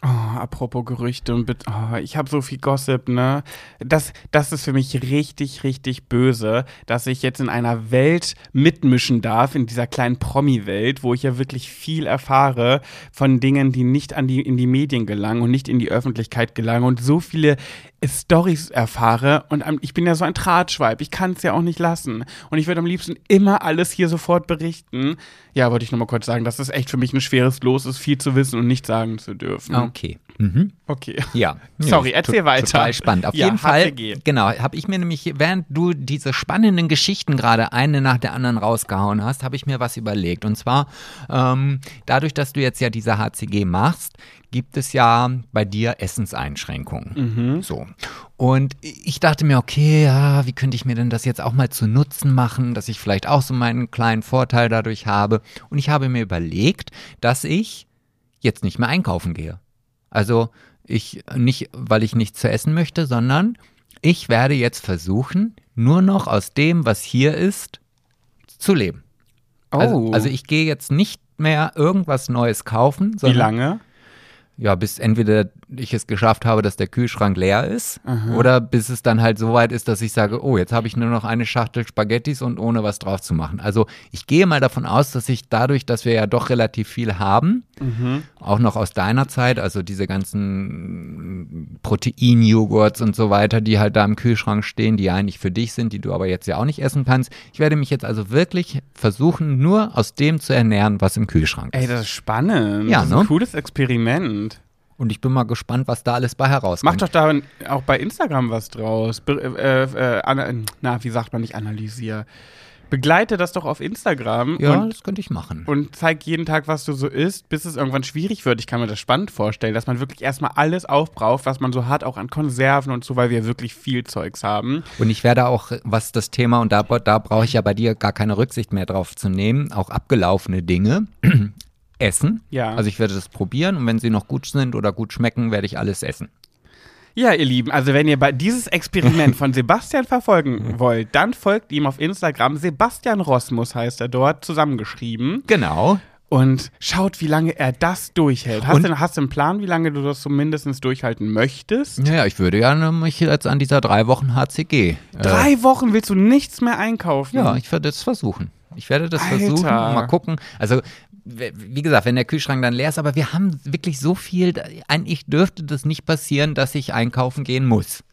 Oh, apropos Gerüchte und Bit oh, ich habe so viel Gossip, ne? Das, das ist für mich richtig, richtig böse, dass ich jetzt in einer Welt mitmischen darf, in dieser kleinen Promi-Welt, wo ich ja wirklich viel erfahre von Dingen, die nicht an die, in die Medien gelangen und nicht in die Öffentlichkeit gelangen und so viele Stories erfahre und ich bin ja so ein Drahtschweib, ich kann es ja auch nicht lassen und ich würde am liebsten immer alles hier sofort berichten. Ja, wollte ich nochmal kurz sagen, dass es echt für mich ein schweres Los ist, viel zu wissen und nicht sagen zu dürfen. Okay. Mhm. Okay. Ja. Sorry, erzähl weiter. Total spannend. Auf Ja, jeden Fall, genau, habe ich mir nämlich, während du diese spannenden Geschichten gerade eine nach der anderen rausgehauen hast, habe ich mir was überlegt. Und zwar, ähm, dadurch, dass du jetzt ja diese HCG machst, gibt es ja bei dir Essenseinschränkungen. So. Und ich dachte mir, okay, ja, wie könnte ich mir denn das jetzt auch mal zu Nutzen machen, dass ich vielleicht auch so meinen kleinen Vorteil dadurch habe. Und ich habe mir überlegt, dass ich jetzt nicht mehr einkaufen gehe. Also ich nicht, weil ich nichts zu essen möchte, sondern ich werde jetzt versuchen, nur noch aus dem, was hier ist, zu leben. Also, Oh. also ich gehe jetzt nicht mehr irgendwas Neues kaufen, Wie lange? Ja, bis entweder ich es geschafft habe, dass der Kühlschrank leer ist. Oder bis es dann halt so weit ist, dass ich sage, oh, jetzt habe ich nur noch eine Schachtel Spaghettis und ohne was drauf zu machen. Also ich gehe mal davon aus, dass ich dadurch, dass wir ja doch relativ viel haben, auch noch aus deiner Zeit, also diese ganzen Proteinjoghurts und so weiter, die halt da im Kühlschrank stehen, die eigentlich für dich sind, die du aber jetzt ja auch nicht essen kannst. Ich werde mich jetzt also wirklich versuchen, nur aus dem zu ernähren, was im Kühlschrank ist. Ey, das ist spannend. Ja, das ist ne? ein cooles Experiment. Und ich bin mal gespannt, was da alles bei herauskommt. Mach doch da auch bei Instagram was draus. Be äh, äh, ana- na, wie sagt man nicht analysier? Begleite das doch auf Instagram Ja, und, das könnte ich machen. und zeig jeden Tag, was du so isst, bis es irgendwann schwierig wird. Ich kann mir das spannend vorstellen, dass man wirklich erstmal alles aufbraucht, was man so hat, auch an Konserven und so, weil wir wirklich viel Zeugs haben. Und ich werde auch, was das Thema, und da, da brauche ich ja bei dir gar keine Rücksicht mehr drauf zu nehmen, auch abgelaufene Dinge essen. Ja. Also ich werde das probieren und wenn sie noch gut sind oder gut schmecken, werde ich alles essen. Ja, ihr Lieben, also wenn ihr bei dieses Experiment von Sebastian verfolgen wollt, dann folgt ihm auf Instagram. Sebastian Rosmus heißt er dort, zusammengeschrieben. Genau. Und schaut, wie lange er das durchhält. Hast, du, hast du einen Plan, wie lange du das so mindestens durchhalten möchtest? Naja, ich würde ja mich jetzt an dieser drei Wochen HCG. Äh, Drei Wochen willst du nichts mehr einkaufen? ja, ich werde es versuchen. Ich werde das Alter. versuchen mal gucken. Also, wie gesagt, wenn der Kühlschrank dann leer ist, aber wir haben wirklich so viel, eigentlich dürfte das nicht passieren, dass ich einkaufen gehen muss.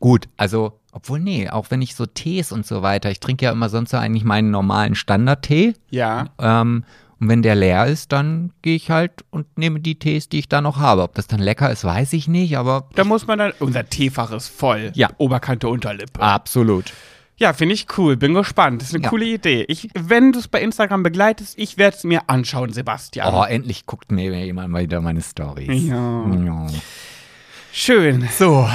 Gut, also, obwohl, nee, auch wenn ich so Tees und so weiter, ich trinke ja immer sonst so eigentlich meinen normalen Standardtee. Ja. Ähm, und wenn der leer ist, dann gehe ich halt und nehme die Tees, die ich da noch habe. Ob das dann lecker ist, weiß ich nicht, aber Da muss man dann. Unser Teefach ist voll. Ja. Oberkante, Unterlippe. absolut. Ja, finde ich cool. Bin gespannt. Das ist eine Ja. coole Idee. Ich, wenn du es bei Instagram begleitest, ich werde es mir anschauen, Sebastian. Oh, endlich guckt mir jemand mal wieder meine Stories. Ja. ja. Schön. So.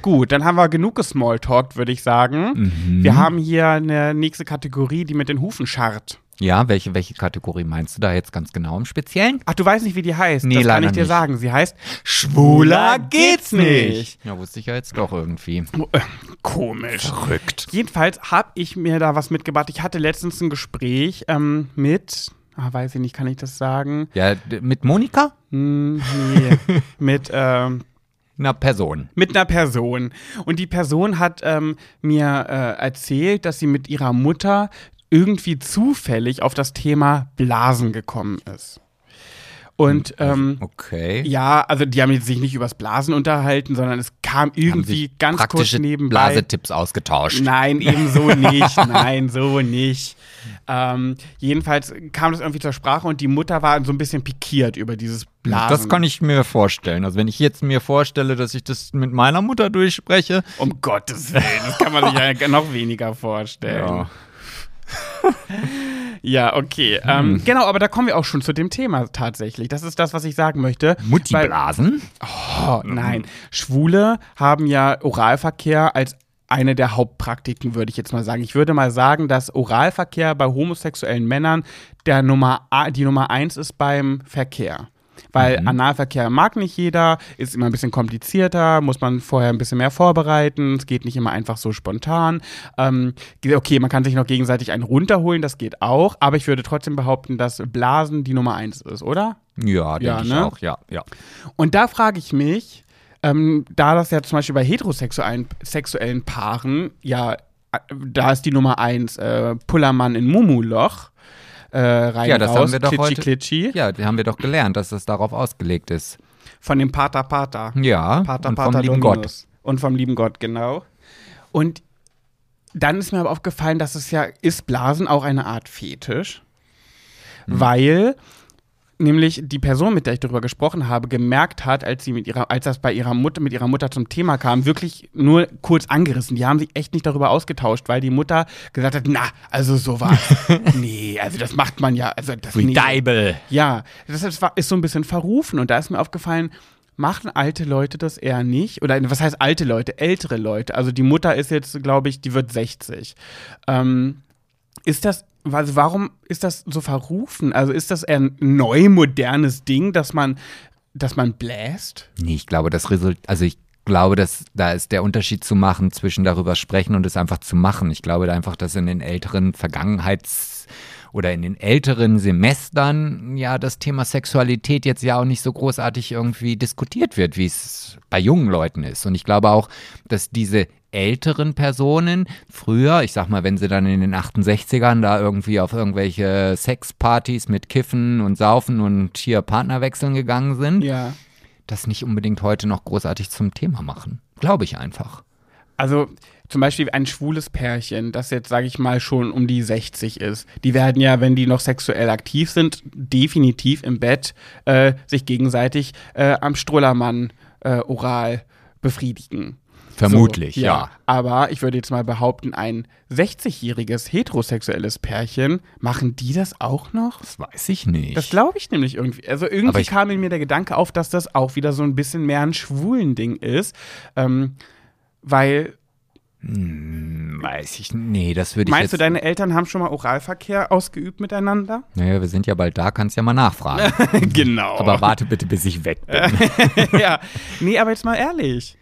Gut, dann haben wir genug gesmalltalkt, würde ich sagen. Mhm. Wir haben hier eine nächste Kategorie, die mit den Hufen scharrt. Ja, welche, welche Kategorie meinst du da jetzt ganz genau im Speziellen? Ach, du weißt nicht, wie die heißt. Nee, das kann ich dir nicht. sagen. Sie heißt Schwuler geht's nicht. Ja, wusste ich ja jetzt doch irgendwie. Äh, Komisch. Verrückt. Jedenfalls habe ich mir da was mitgebracht. Ich hatte letztens ein Gespräch ähm, mit, ah, weiß ich nicht, kann ich das sagen? Ja, mit Monika? Hm, nee, mit, ähm, Einer Person. mit einer Person. Und die Person hat ähm, mir äh, erzählt, dass sie mit ihrer Mutter irgendwie zufällig auf das Thema Blasen gekommen ist. Und ähm, Okay. ja, also die haben jetzt sich nicht übers Blasen unterhalten, sondern es kam irgendwie ganz kurz nebenbei. Blasetipps ausgetauscht. Nein, eben so nicht. Nein, so nicht. Ähm, jedenfalls kam das irgendwie zur Sprache und die Mutter war so ein bisschen pikiert über dieses Blasen. Das kann ich mir vorstellen. Also wenn ich jetzt mir vorstelle, dass ich das mit meiner Mutter durchspreche. Um Gottes Willen, das kann man sich ja noch weniger vorstellen. Ja. Ja, okay. Hm. Ähm, genau, aber da kommen wir auch schon zu dem Thema tatsächlich. Das ist das, was ich sagen möchte. Weil- Mutti-Blasen? Oh, nein. Schwule haben ja Oralverkehr als eine der Hauptpraktiken, würde ich jetzt mal sagen. Ich würde mal sagen, dass Oralverkehr bei homosexuellen Männern der Nummer, die Nummer eins ist beim Verkehr. Weil Analverkehr mag nicht jeder, ist immer ein bisschen komplizierter, muss man vorher ein bisschen mehr vorbereiten, es geht nicht immer einfach so spontan. Ähm, okay, man kann sich noch gegenseitig einen runterholen, das geht auch, aber ich würde trotzdem behaupten, dass Blasen die Nummer eins ist, oder? Ja, denke Ja, ich ne? auch, ja, ja. Und da frage ich mich, ähm, da das ja zum Beispiel bei heterosexuellen sexuellen Paaren, ja, äh, da ist die Nummer eins äh, Pullermann in Mumuloch, äh, rein Ja, das raus, haben wir doch klitschi, heute- klitschi, Ja, die haben wir doch gelernt, dass das darauf ausgelegt ist. von dem Pater Pater. Ja, Pater und Pater vom lieben Dominus. Gott. Und vom lieben Gott, genau. Und dann ist mir aber aufgefallen, dass es ja, ist Blasen auch eine Art Fetisch, Hm. weil nämlich die Person, mit der ich darüber gesprochen habe, gemerkt hat, als sie mit ihrer, als das bei ihrer Mutter, mit ihrer Mutter zum Thema kam, wirklich nur kurz angerissen. Die haben sich echt nicht darüber ausgetauscht, weil die Mutter gesagt hat, na, also sowas. nee, also das macht man ja, also das nee. Deibel. Ja, das ist, ist so ein bisschen verrufen und da ist mir aufgefallen, machen alte Leute das eher nicht? Oder was heißt alte Leute? Ältere Leute. Also die Mutter ist jetzt, glaube ich, die wird 60. Ähm, ist das, also warum ist das so verrufen? Also ist das ein neu modernes Ding, dass man, dass man bläst? Nee, ich glaube, das Result, also ich glaube, dass da ist der Unterschied zu machen zwischen darüber sprechen und es einfach zu machen. Ich glaube einfach, dass in den älteren Vergangenheits- oder in den älteren Semestern ja das Thema Sexualität jetzt ja auch nicht so großartig irgendwie diskutiert wird, wie es bei jungen Leuten ist. Und ich glaube auch, dass diese älteren Personen früher, ich sag mal, wenn sie dann in den 68ern da irgendwie auf irgendwelche Sexpartys mit Kiffen und Saufen und hier Partnerwechseln gegangen sind, Ja. das nicht unbedingt heute noch großartig zum Thema machen. Glaube ich einfach. Also zum Beispiel ein schwules Pärchen, das jetzt, sage ich mal, schon um die 60 ist. Die werden ja, wenn die noch sexuell aktiv sind, definitiv im Bett äh, sich gegenseitig äh, am Strullermann äh, oral befriedigen. Vermutlich, So, ja. Aber ich würde jetzt mal behaupten, ein 60-jähriges heterosexuelles Pärchen, machen die das auch noch? Das weiß ich nicht. Das glaube ich nämlich irgendwie. Also irgendwie ich- kam in mir der Gedanke auf, dass das auch wieder so ein bisschen mehr ein schwulen Ding ist. Ähm, weil, Hm, weiß ich Nee, das würde ich meinst du, deine Eltern haben schon mal Oralverkehr ausgeübt miteinander? naja, wir sind ja bald da, kannst ja mal nachfragen. genau. Aber warte bitte, bis ich weg bin. ja. Nee, aber jetzt mal ehrlich.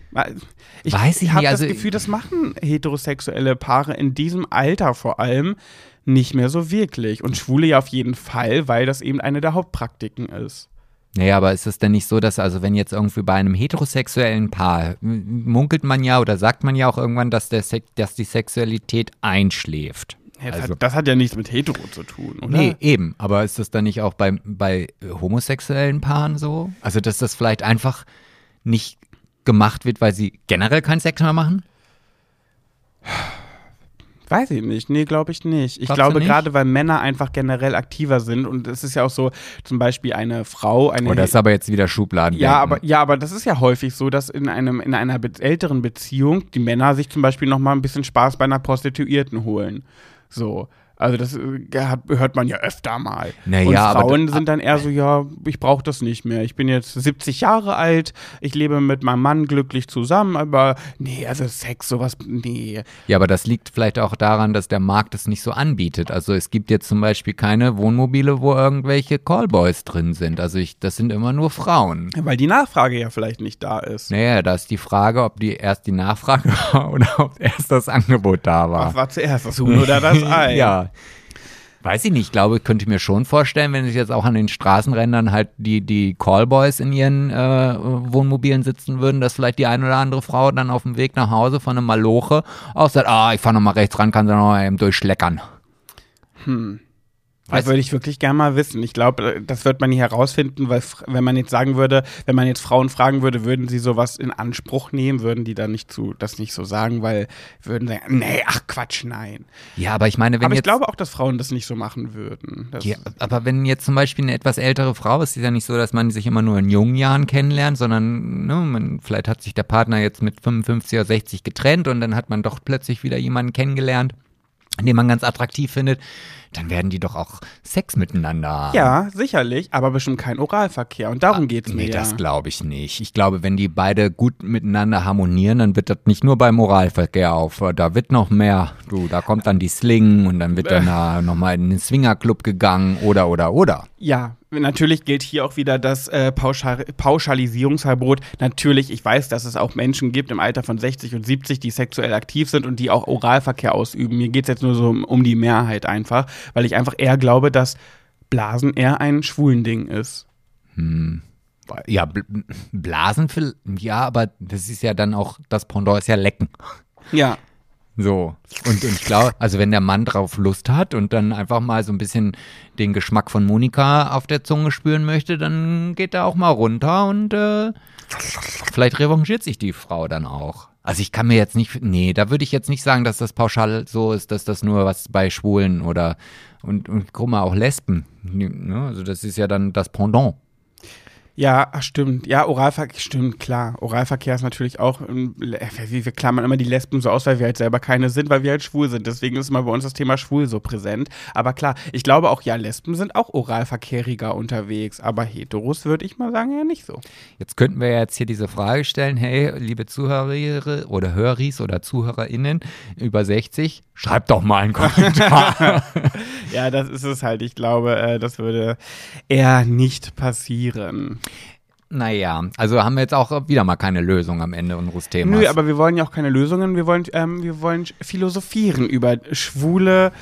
Ich Weiß ich habe das also- Gefühl, das machen heterosexuelle Paare in diesem Alter vor allem nicht mehr so wirklich. Und Schwule ja auf jeden Fall, weil das eben eine der Hauptpraktiken ist. Naja, aber ist es denn nicht so, dass also wenn jetzt irgendwie bei einem heterosexuellen Paar munkelt man ja oder sagt man ja auch irgendwann, dass, der Sex, dass die Sexualität einschläft? Das, Also- hat, das hat ja nichts mit hetero zu tun, oder? Nee, eben. Aber ist das dann nicht auch bei, bei äh, homosexuellen Paaren so? Also, dass das vielleicht einfach nicht gemacht wird, weil sie generell keinen Sex mehr machen? Weiß ich nicht. Nee, glaube ich nicht. Ich Glaubst glaube nicht? gerade, weil Männer einfach generell aktiver sind und es ist ja auch so, zum Beispiel eine Frau, eine. Oder ist aber jetzt wieder Schubladen? ja, aber, ja, aber das ist ja häufig so, dass in, einem, in einer be älteren Beziehung die Männer sich zum Beispiel noch mal ein bisschen Spaß bei einer Prostituierten holen. So. Also das äh, hört man ja öfter mal. Naja, und aber Frauen da- sind dann eher so, ja, ich brauche das nicht mehr. Ich bin jetzt 70 Jahre alt, ich lebe mit meinem Mann glücklich zusammen, aber nee, also Sex, sowas, nee. Ja, aber das liegt vielleicht auch daran, dass der Markt es nicht so anbietet. Also es gibt jetzt zum Beispiel keine Wohnmobile, wo irgendwelche Callboys drin sind. Also ich, das sind immer nur Frauen. Weil die Nachfrage ja vielleicht nicht da ist. Naja, da ist die Frage, ob die erst die Nachfrage war oder ob erst das Angebot da war. Was war zuerst, das Huhn oder das Ei? ja. Weiß ich nicht, ich glaube, ich könnte mir schon vorstellen, wenn sich jetzt auch an den Straßenrändern halt die, die Callboys in ihren äh, Wohnmobilen sitzen würden, dass vielleicht die eine oder andere Frau dann auf dem Weg nach Hause von einem Maloche auch sagt, ah, ich fahr noch mal rechts ran, kann sie noch mal eben durchschleckern. Das würde ich wirklich gerne mal wissen. Ich glaube, das wird man nie herausfinden, weil wenn man jetzt sagen würde, wenn man jetzt Frauen fragen würde, würden sie sowas in Anspruch nehmen, würden die dann nicht zu, das nicht so sagen, weil würden sagen, nee, ach Quatsch, nein. Ja, aber ich meine, wenn Aber ich jetzt. glaube auch, dass Frauen das nicht so machen würden. Ja, aber wenn jetzt zum Beispiel eine etwas ältere Frau ist, ist ja nicht so, dass man sich immer nur in jungen Jahren kennenlernt, sondern ne, man, vielleicht hat sich der Partner jetzt mit 55 oder 60 getrennt und dann hat man doch plötzlich wieder jemanden kennengelernt, den man ganz attraktiv findet, dann werden die doch auch Sex miteinander haben. ja, sicherlich, aber bestimmt kein Oralverkehr. Und darum geht es mir Ah, Nee, das glaube ich nicht. Ich glaube, wenn die beide gut miteinander harmonieren, dann wird das nicht nur beim Moralverkehr auf. Da wird noch mehr. Du, da kommt dann die Sling und dann wird dann da nochmal in den Swingerclub gegangen oder, oder, oder. Ja, natürlich gilt hier auch wieder das äh, Pauschal Pauschalisierungsverbot. Natürlich, ich weiß, dass es auch Menschen gibt im Alter von 60 und 70, die sexuell aktiv sind und die auch Oralverkehr ausüben. Mir geht es jetzt nur so um, um die Mehrheit einfach, weil ich einfach eher glaube, dass Blasen eher ein schwulen Ding ist. Ja, Bl Blasen, ja, aber das ist ja dann auch, das Pendant ist ja Lecken. Ja. So. Und, und ich glaube, also wenn der Mann drauf Lust hat und dann einfach mal so ein bisschen den Geschmack von Monika auf der Zunge spüren möchte, dann geht er auch mal runter und äh, vielleicht revanchiert sich die Frau dann auch. Also ich kann mir jetzt nicht, nee, da würde ich jetzt nicht sagen, dass das pauschal so ist, dass das nur was bei Schwulen oder und, und guck mal, auch Lesben. Ne? Also das ist ja dann das Pendant. Ja, ach, stimmt. Ja, Oralverkehr, stimmt, klar. Oralverkehr ist natürlich auch, ähm, wie wir klammern immer die Lesben so aus, weil wir halt selber keine sind, weil wir halt schwul sind. Deswegen ist immer bei uns das Thema schwul so präsent. Aber klar, ich glaube auch, ja, Lesben sind auch oralverkehriger unterwegs. Aber Heteros würde ich mal sagen, ja nicht so. Jetzt könnten wir jetzt hier diese Frage stellen, hey, liebe Zuhörer oder Höris oder ZuhörerInnen über 60, schreibt doch mal einen Kommentar. Ja, das ist es halt. Ich glaube, äh, das würde eher nicht passieren. Naja, also haben wir jetzt auch wieder mal keine Lösung am Ende unseres Themas. Nö, aber wir wollen ja auch keine Lösungen. Wir wollen, ähm, wir wollen philosophieren über schwule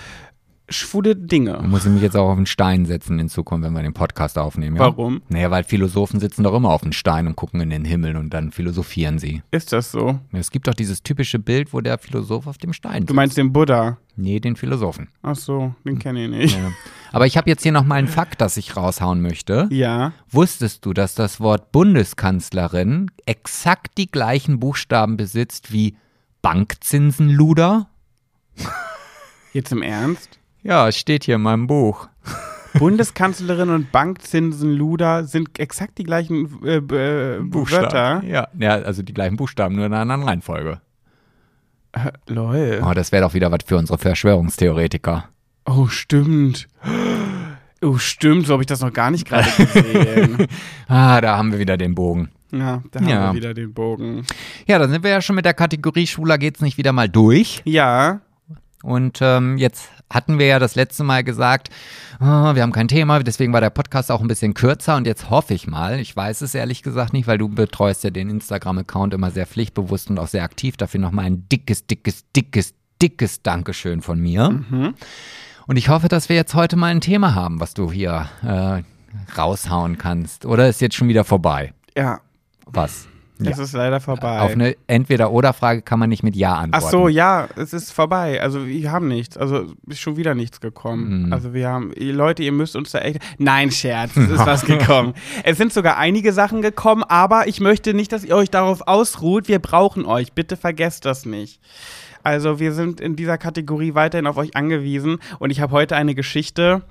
schwule Dinge. Muss ich mich jetzt auch auf den Stein setzen in Zukunft, wenn wir den Podcast aufnehmen. Ja? Warum? Naja, weil Philosophen sitzen doch immer auf den Stein und gucken in den Himmel und dann philosophieren sie. Ist das so? Es gibt doch dieses typische Bild, wo der Philosoph auf dem Stein Du sitzt. meinst den Buddha? Nee, den Philosophen. Ach so, den kenne ich nicht. Ja. Aber ich habe jetzt hier nochmal einen Fakt, das ich raushauen möchte. Ja. Wusstest du, dass das Wort Bundeskanzlerin exakt die gleichen Buchstaben besitzt wie Bankzinsenluder? Jetzt im Ernst? Ja, es steht hier in meinem Buch. Bundeskanzlerin und Bankzinsenluder sind exakt die gleichen äh, äh, Wörter. Ja. ja, also die gleichen Buchstaben, nur in einer anderen Reihenfolge. Lol. Oh, das wäre doch wieder was für unsere Verschwörungstheoretiker. Oh, stimmt. Oh, stimmt. So habe ich das noch gar nicht gerade gesehen. Ah, da haben wir wieder den Bogen. ja, da haben Ja. wir wieder den Bogen. Ja, dann sind wir ja schon mit der Kategorie Schwuler geht's nicht wieder mal durch. Ja, Und ähm, jetzt hatten wir ja das letzte Mal gesagt, oh, wir haben kein Thema, deswegen war der Podcast auch ein bisschen kürzer und jetzt hoffe ich mal, ich weiß es ehrlich gesagt nicht, weil du betreust ja den Instagram-Account immer sehr pflichtbewusst und auch sehr aktiv. Dafür nochmal ein dickes, dickes, dickes, dickes Dankeschön von mir. Und ich hoffe, dass wir jetzt heute mal ein Thema haben, was du hier äh, raushauen kannst. Oder ist jetzt schon wieder vorbei? ja. Was? Es ist leider vorbei. Auf eine Entweder-Oder-Frage kann man nicht mit Ja antworten. Ach so, ja, es ist vorbei. Also wir haben nichts. Also ist schon wieder nichts gekommen. Mhm. Also wir haben, ihr Leute, ihr müsst uns da echt. Nein, Scherz, es ist was gekommen. Es sind sogar einige Sachen gekommen, aber ich möchte nicht, dass ihr euch darauf ausruht. Wir brauchen euch. Bitte vergesst das nicht. Also wir sind in dieser Kategorie weiterhin auf euch angewiesen und ich habe heute eine Geschichte.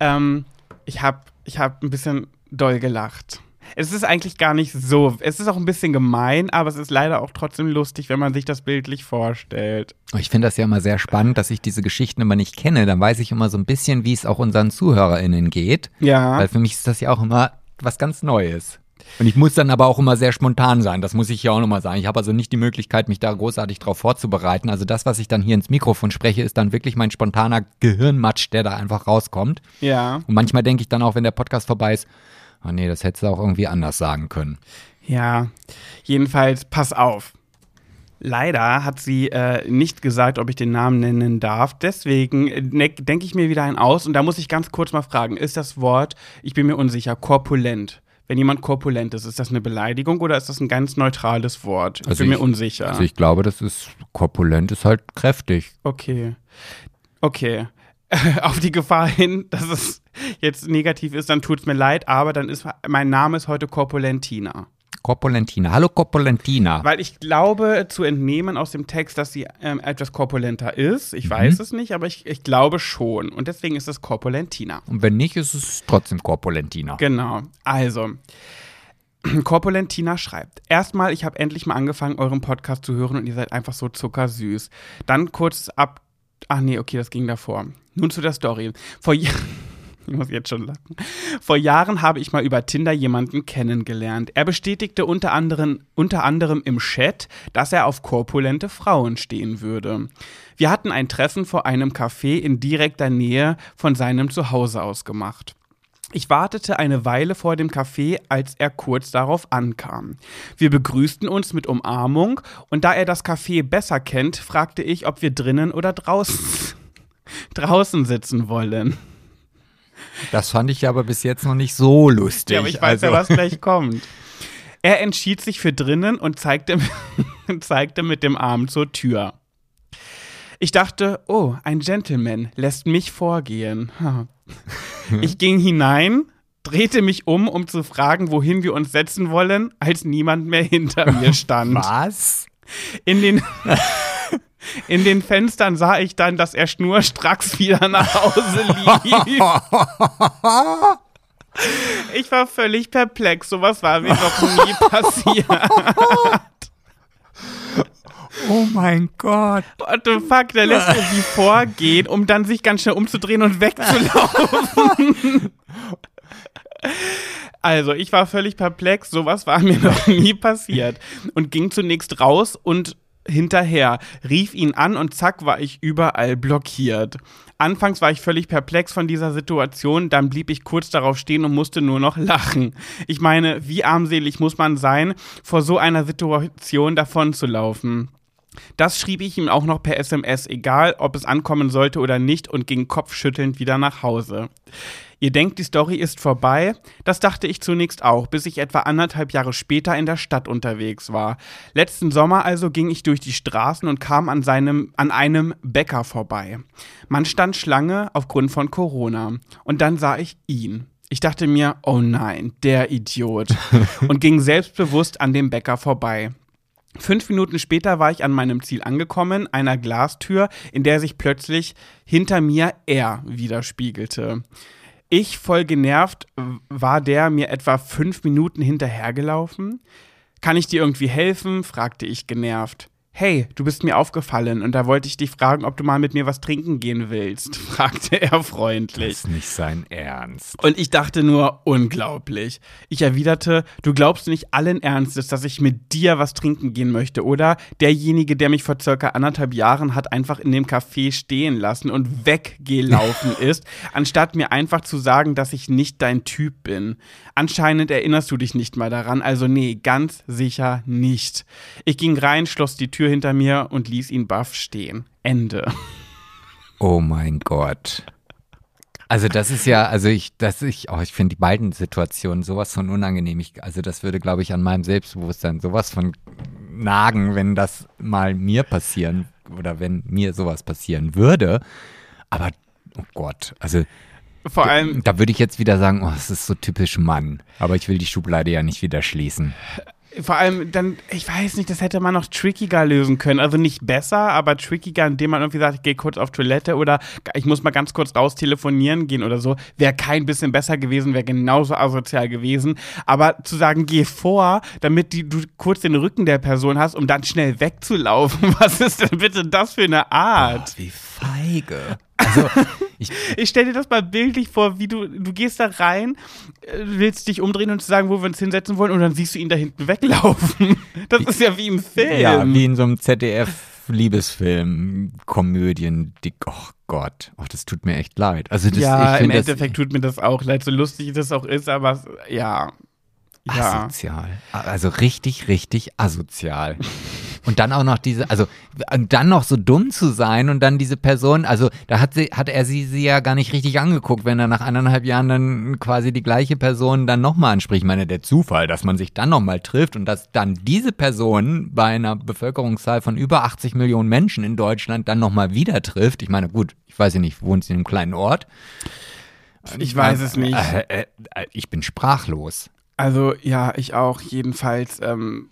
Ähm, ich habe ich hab ein bisschen doll gelacht. Es ist eigentlich gar nicht so. Es ist auch ein bisschen gemein, aber es ist leider auch trotzdem lustig, wenn man sich das bildlich vorstellt. Ich finde das ja immer sehr spannend, dass ich diese Geschichten immer nicht kenne. Dann weiß ich immer so ein bisschen, wie es auch unseren ZuhörerInnen geht. Ja. Weil für mich ist das ja auch immer was ganz Neues. Und ich muss dann aber auch immer sehr spontan sein. Das muss ich ja auch nochmal sagen. Ich habe also nicht die Möglichkeit, mich da großartig drauf vorzubereiten. Also das, was ich dann hier ins Mikrofon spreche, ist dann wirklich mein spontaner Gehirnmatsch, der da einfach rauskommt. Ja. Und manchmal denke ich dann auch, wenn der Podcast vorbei ist, oh nee, das hättest du auch irgendwie anders sagen können. Ja. Jedenfalls, pass auf. Leider hat sie äh, nicht gesagt, ob ich den Namen nennen darf. Deswegen ne, denke ich mir wieder einen aus. Und da muss ich ganz kurz mal fragen: Ist das Wort, ich bin mir unsicher, korpulent? Wenn jemand korpulent ist, ist das eine Beleidigung oder ist das ein ganz neutrales Wort? Ich Also bin ich- mir unsicher. Also ich glaube, das ist korpulent, ist halt kräftig. Okay. Okay. Auf die Gefahr hin, dass es jetzt negativ ist, dann tut's mir leid, aber dann ist mein Name ist heute Korpulentina. Korpulentina. Hallo Korpulentina. Weil ich glaube zu entnehmen aus dem Text, dass sie ähm, etwas korpulenter ist. Ich weiß es nicht, aber ich, ich glaube schon. Und deswegen ist es Korpulentina. Und wenn nicht, ist es trotzdem Korpulentina. Genau. Also. Korpulentina schreibt. Erstmal, ich habe endlich mal angefangen, euren Podcast zu hören und ihr seid einfach so zuckersüß. Dann kurz ab. Ach nee, okay, das ging davor. Nun zu der Story. Vor Jahren. Ich muss jetzt schon lachen. Vor Jahren habe ich mal über Tinder jemanden kennengelernt. Er bestätigte unter anderem, unter anderem im Chat, dass er auf korpulente Frauen stehen würde. Wir hatten ein Treffen vor einem Café in direkter Nähe von seinem Zuhause ausgemacht. Ich wartete eine Weile vor dem Café, als er kurz darauf ankam. Wir begrüßten uns mit Umarmung und da er das Café besser kennt, fragte ich, ob wir drinnen oder draußen, draußen sitzen wollen. Das fand ich aber bis jetzt noch nicht so lustig. Ja, aber ich weiß ja, Also- was gleich kommt. Er entschied sich für drinnen und zeigte, zeigte mit dem Arm zur Tür. Ich dachte, oh, ein Gentleman lässt mich vorgehen. Ich ging hinein, drehte mich um, um zu fragen, wohin wir uns setzen wollen, als niemand mehr hinter mir stand. Was? In den, in den Fenstern sah ich dann, dass er schnurstracks wieder nach Hause lief. Ich war völlig perplex. Sowas war mir noch nie passiert. Oh mein Gott. What the fuck, der lässt sie vorgehen, um dann sich ganz schnell umzudrehen und wegzulaufen. Also, ich war völlig perplex, sowas war mir noch nie passiert. Und ging zunächst raus und hinterher, rief ihn an und zack war ich überall blockiert. Anfangs war ich völlig perplex von dieser Situation, dann blieb ich kurz darauf stehen und musste nur noch lachen. Ich meine, wie armselig muss man sein, vor so einer Situation davon zu laufen? Das schrieb ich ihm auch noch per SMS, egal ob es ankommen sollte oder nicht, und ging kopfschüttelnd wieder nach Hause. Ihr denkt, die Story ist vorbei? Das dachte ich zunächst auch, bis ich etwa anderthalb Jahre später in der Stadt unterwegs war. Letzten Sommer also ging ich durch die Straßen und kam an, seinem, an einem Bäcker vorbei. Man stand Schlange aufgrund von Corona. Und dann sah ich ihn. Ich dachte mir, oh nein, der Idiot. und ging selbstbewusst an dem Bäcker vorbei. Fünf Minuten später war ich an meinem Ziel angekommen, einer Glastür, in der sich plötzlich hinter mir er widerspiegelte. Ich, voll genervt, war der mir etwa fünf Minuten hinterhergelaufen. Kann ich dir irgendwie helfen? fragte ich genervt hey, du bist mir aufgefallen und da wollte ich dich fragen, ob du mal mit mir was trinken gehen willst, fragte er freundlich. Das ist nicht sein Ernst. Und ich dachte nur, unglaublich. Ich erwiderte, du glaubst nicht allen Ernstes, dass ich mit dir was trinken gehen möchte, oder? Derjenige, der mich vor circa anderthalb Jahren hat einfach in dem Café stehen lassen und weggelaufen ist, anstatt mir einfach zu sagen, dass ich nicht dein Typ bin. Anscheinend erinnerst du dich nicht mal daran, also nee, ganz sicher nicht. Ich ging rein, schloss die Tür Tür hinter mir und ließ ihn baff stehen. Ende. Oh mein Gott. Also das ist ja, also ich, das ich, oh, ich finde die beiden Situationen sowas von unangenehm. Ich, also das würde, glaube ich, an meinem Selbstbewusstsein sowas von nagen, wenn das mal mir passieren oder wenn mir sowas passieren würde. Aber oh Gott, also vor allem. Da würde ich jetzt wieder sagen, oh, das ist so typisch Mann. Aber ich will die Schublade ja nicht wieder schließen vor allem dann, ich weiß nicht, das hätte man noch trickiger lösen können. Also nicht besser, aber trickiger, indem man irgendwie sagt, ich gehe kurz auf Toilette oder ich muss mal ganz kurz raus telefonieren gehen oder so. Wäre kein bisschen besser gewesen, wäre genauso asozial gewesen. Aber zu sagen, geh vor, damit die, du kurz den Rücken der Person hast, um dann schnell wegzulaufen. Was ist denn bitte das für eine Art? Oh, wie feige. Also, ich, ich stelle dir das mal bildlich vor, wie du, du gehst da rein, äh, willst dich umdrehen und sagen, wo wir uns hinsetzen wollen, und dann siehst du ihn da hinten weglaufen. Das ist ja wie im Film. Ja, wie in so einem ZDF-Liebesfilm, Komödien, dick, oh Gott, oh, das tut mir echt leid. Also das, ja, im Endeffekt tut mir das auch leid, so lustig das auch ist, aber ja. Ja. Asozial. Also richtig, richtig asozial. Und dann auch noch diese, also dann noch so dumm zu sein und dann diese Person, also da hat sie, hat er sie, sie ja gar nicht richtig angeguckt, wenn er nach anderthalb Jahren dann quasi die gleiche Person dann nochmal anspricht. Ich meine, der Zufall, dass man sich dann nochmal trifft und dass dann diese Person bei einer Bevölkerungszahl von über 80 Millionen Menschen in Deutschland dann nochmal wieder trifft. Ich meine, gut, ich weiß ja nicht, wohnt sie in einem kleinen Ort? Ich weiß es nicht. Äh, äh, äh, ich bin sprachlos. Also ja, ich auch. Jedenfalls ähm,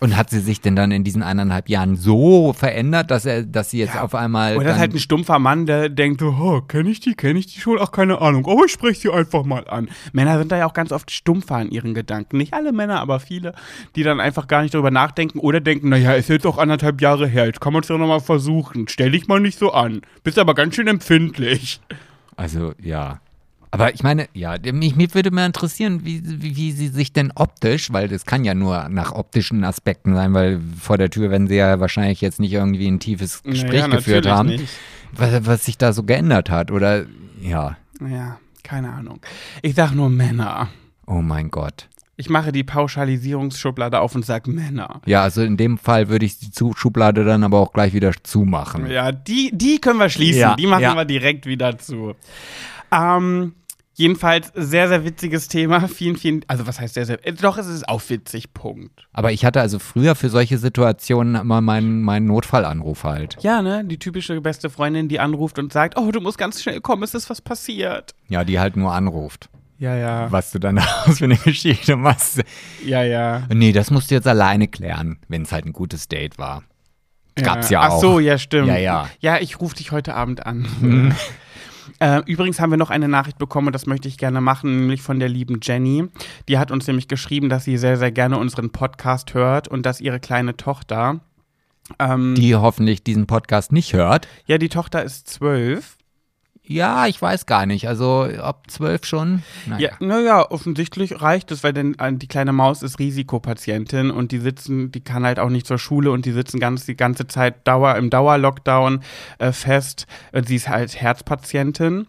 und hat sie sich denn dann in diesen eineinhalb Jahren so verändert, dass er, dass sie jetzt ja. auf einmal. Oder ist halt ein stumpfer Mann, der denkt so, oh, kenne ich die, kenne ich die schon? Ach, keine Ahnung. Aber ich spreche sie einfach mal an. Männer sind da ja auch ganz oft stumpfer in ihren Gedanken. Nicht alle Männer, aber viele, die dann einfach gar nicht darüber nachdenken oder denken, naja, ist jetzt doch anderthalb Jahre her, jetzt kann man es ja nochmal versuchen. Stell dich mal nicht so an. Bist aber ganz schön empfindlich. Also, ja. Aber ich meine, ja, mich, mich würde mal interessieren, wie, wie, wie, sie sich denn optisch, weil das kann ja nur nach optischen Aspekten sein, weil vor der Tür werden sie ja wahrscheinlich jetzt nicht irgendwie ein tiefes Gespräch naja, geführt haben, was, was, sich da so geändert hat, oder ja. Ja, keine Ahnung. Ich sag nur Männer. Oh mein Gott. Ich mache die Pauschalisierungsschublade auf und sage Männer. Ja, also in dem Fall würde ich die Schublade dann aber auch gleich wieder zumachen. Ja, die, die können wir schließen. Ja, die machen ja. wir direkt wieder zu. Ähm, Jedenfalls sehr, sehr witziges Thema. Vielen, vielen, also was heißt sehr, sehr, doch, es ist auch witzig, Punkt. Aber ich hatte also früher für solche Situationen immer meinen, meinen Notfallanruf halt. Ja, ne, die typische beste Freundin, die anruft und sagt, oh, du musst ganz schnell kommen, es ist was passiert. Ja, die halt nur anruft. Ja, ja. Was du dann aus für eine Geschichte machst. Ja, ja. Nee, das musst du jetzt alleine klären, wenn es halt ein gutes Date war. Gab's ja, ja auch. Ach so, ja, stimmt. Ja, ja. Ja, ich rufe dich heute Abend an. Mhm. Äh, übrigens haben wir noch eine Nachricht bekommen und das möchte ich gerne machen, nämlich von der lieben Jenny. Die hat uns nämlich geschrieben, dass sie sehr, sehr gerne unseren Podcast hört und dass ihre kleine Tochter. Ähm, die hoffentlich diesen Podcast nicht hört. Ja, die Tochter ist zwölf ja, ich weiß gar nicht. Also ob zwölf schon? Naja. Ja, naja, offensichtlich reicht es, weil denn äh, die kleine Maus ist Risikopatientin und die sitzen, die kann halt auch nicht zur Schule und die sitzen ganz die ganze Zeit Dauer im Dauerlockdown äh, fest. Sie ist halt Herzpatientin.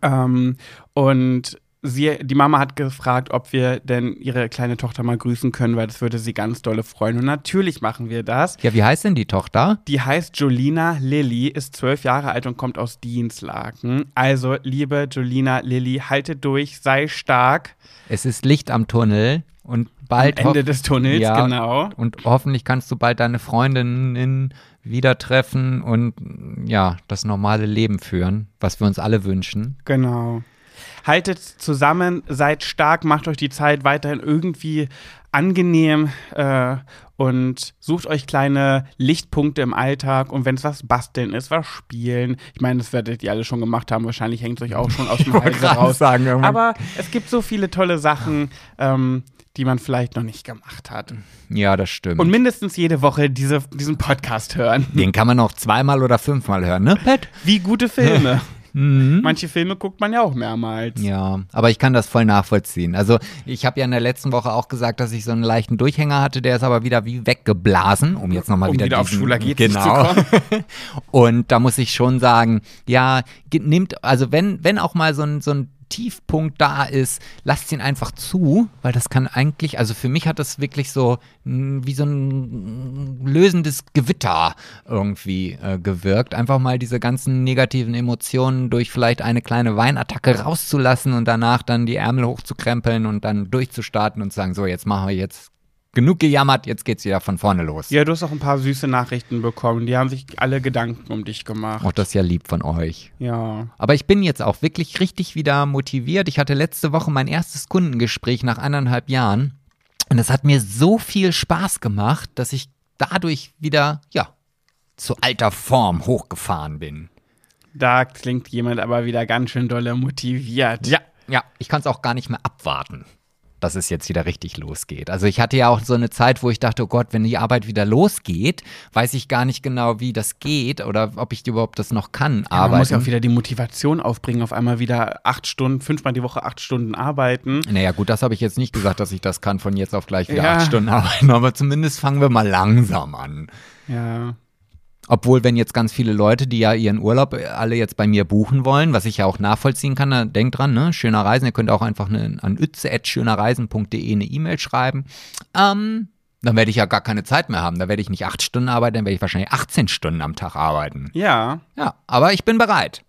Ähm, und sie, die Mama hat gefragt, ob wir denn ihre kleine Tochter mal grüßen können, weil das würde sie ganz dolle freuen. Und natürlich machen wir das. Ja, wie heißt denn die Tochter? Die heißt Jolina Lilly, ist zwölf Jahre alt und kommt aus Dienstlaken. Also, liebe Jolina Lilly, halte durch, sei stark. Es ist Licht am Tunnel und bald. Am Ende des Tunnels, Ja. genau. Und hoffentlich kannst du bald deine Freundinnen wieder treffen und ja, das normale Leben führen, was wir uns alle wünschen. Genau. Haltet zusammen, seid stark, macht euch die Zeit weiterhin irgendwie angenehm äh, und sucht euch kleine Lichtpunkte im Alltag und wenn es was basteln ist, was spielen. Ich meine, das werdet ihr alle schon gemacht haben, wahrscheinlich hängt es euch auch schon aus dem gerade raus. sagen, irgendwann- Aber es gibt so viele tolle Sachen, ähm, die man vielleicht noch nicht gemacht hat. Ja, das stimmt. Und mindestens jede Woche diese, diesen Podcast hören. Den kann man auch zweimal oder fünfmal hören, ne, Pat? Wie gute Filme. Mhm. Manche Filme guckt man ja auch mehrmals. Ja, aber ich kann das voll nachvollziehen. Also ich habe ja in der letzten Woche auch gesagt, dass ich so einen leichten Durchhänger hatte, der ist aber wieder wie weggeblasen, um jetzt nochmal Um wieder, wieder auf diesen, Schwuler geht's nicht genau. zu Und da muss ich schon sagen, ja, nimmt, also wenn, wenn auch mal so ein, so ein Tiefpunkt da ist, lasst ihn einfach zu, weil das kann eigentlich, also für mich hat das wirklich so wie so ein lösendes Gewitter irgendwie äh, gewirkt. Einfach mal diese ganzen negativen Emotionen durch vielleicht eine kleine Weinattacke rauszulassen und danach dann die Ärmel hochzukrempeln und dann durchzustarten und zu sagen, so, jetzt machen wir jetzt genug gejammert, jetzt geht's wieder von vorne los. Ja, du hast auch ein paar süße Nachrichten bekommen. Die haben sich alle Gedanken um dich gemacht. Auch das ist ja lieb von euch. Ja. Aber ich bin jetzt auch wirklich richtig wieder motiviert. Ich hatte letzte Woche mein erstes Kundengespräch nach anderthalb Jahren. Und es hat mir so viel Spaß gemacht, dass ich dadurch wieder, ja, zu alter Form hochgefahren bin. Da klingt jemand aber wieder ganz schön dolle motiviert. Ja, ja, ich kann es auch gar nicht mehr abwarten, dass es jetzt wieder richtig losgeht. Also ich hatte ja auch so eine Zeit, wo ich dachte, oh Gott, wenn die Arbeit wieder losgeht, weiß ich gar nicht genau, wie das geht oder ob ich überhaupt das noch kann. Ja, man muss ja auch wieder die Motivation aufbringen, auf einmal wieder acht Stunden, fünfmal die Woche acht Stunden arbeiten. Naja, gut, das habe ich jetzt nicht gesagt, dass ich das kann, von jetzt auf gleich wieder Ja. acht Stunden arbeiten, aber zumindest fangen wir mal langsam an. Ja. Obwohl, wenn jetzt ganz viele Leute, die ja ihren Urlaub äh, alle jetzt bei mir buchen wollen, was ich ja auch nachvollziehen kann, dann denkt dran, ne, schöner Reisen, ihr könnt auch einfach eine, an ütze.schönerreisen.de eine E-Mail schreiben. Ähm, dann werde ich ja gar keine Zeit mehr haben. Da werde ich nicht acht Stunden arbeiten, dann werde ich wahrscheinlich 18 Stunden am Tag arbeiten. Ja. Ja, aber ich bin bereit.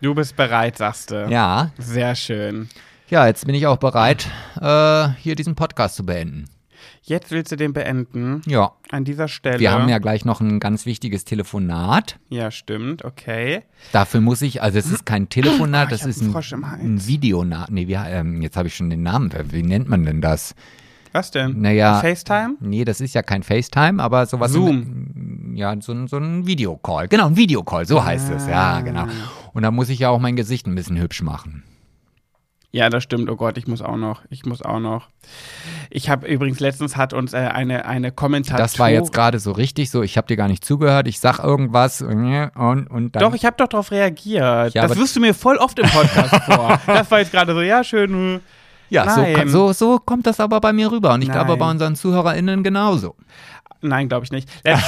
Du bist bereit, sagst du. Ja, Sehr schön. ja, jetzt bin ich auch bereit, äh, hier diesen Podcast zu beenden. Jetzt willst du den beenden. Ja. An dieser Stelle. Wir haben ja gleich noch ein ganz wichtiges Telefonat. Ja, stimmt. Okay. Dafür muss ich, also es ist kein Telefonat, Ah, das ist ein, ein Videonat. Nee, wie, ähm, jetzt habe ich schon den Namen. Wie nennt man denn das? Was denn? Naja. FaceTime? Nee, das ist ja kein FaceTime, aber sowas. Zoom. ja, so, ein- so ein Videocall. Genau, ein Videocall, so heißt es. Ja, Ah. genau. Und da muss ich ja auch mein Gesicht ein bisschen hübsch machen. Ja, das stimmt. Oh Gott, ich muss auch noch. Ich muss auch noch. Ich habe übrigens letztens hat uns äh, eine, eine Kommentatorin. Das war jetzt gerade so richtig so, ich habe dir gar nicht zugehört, ich sag irgendwas und, und, und dann. Doch, ich habe doch darauf reagiert. Ja, das wirst du mir voll oft im Podcast vor. Das war jetzt gerade so, ja, schön. ja, so, so, so kommt das aber bei mir rüber. Und ich glaube Nein. bei unseren ZuhörerInnen genauso. Nein, glaube ich nicht. Letztens,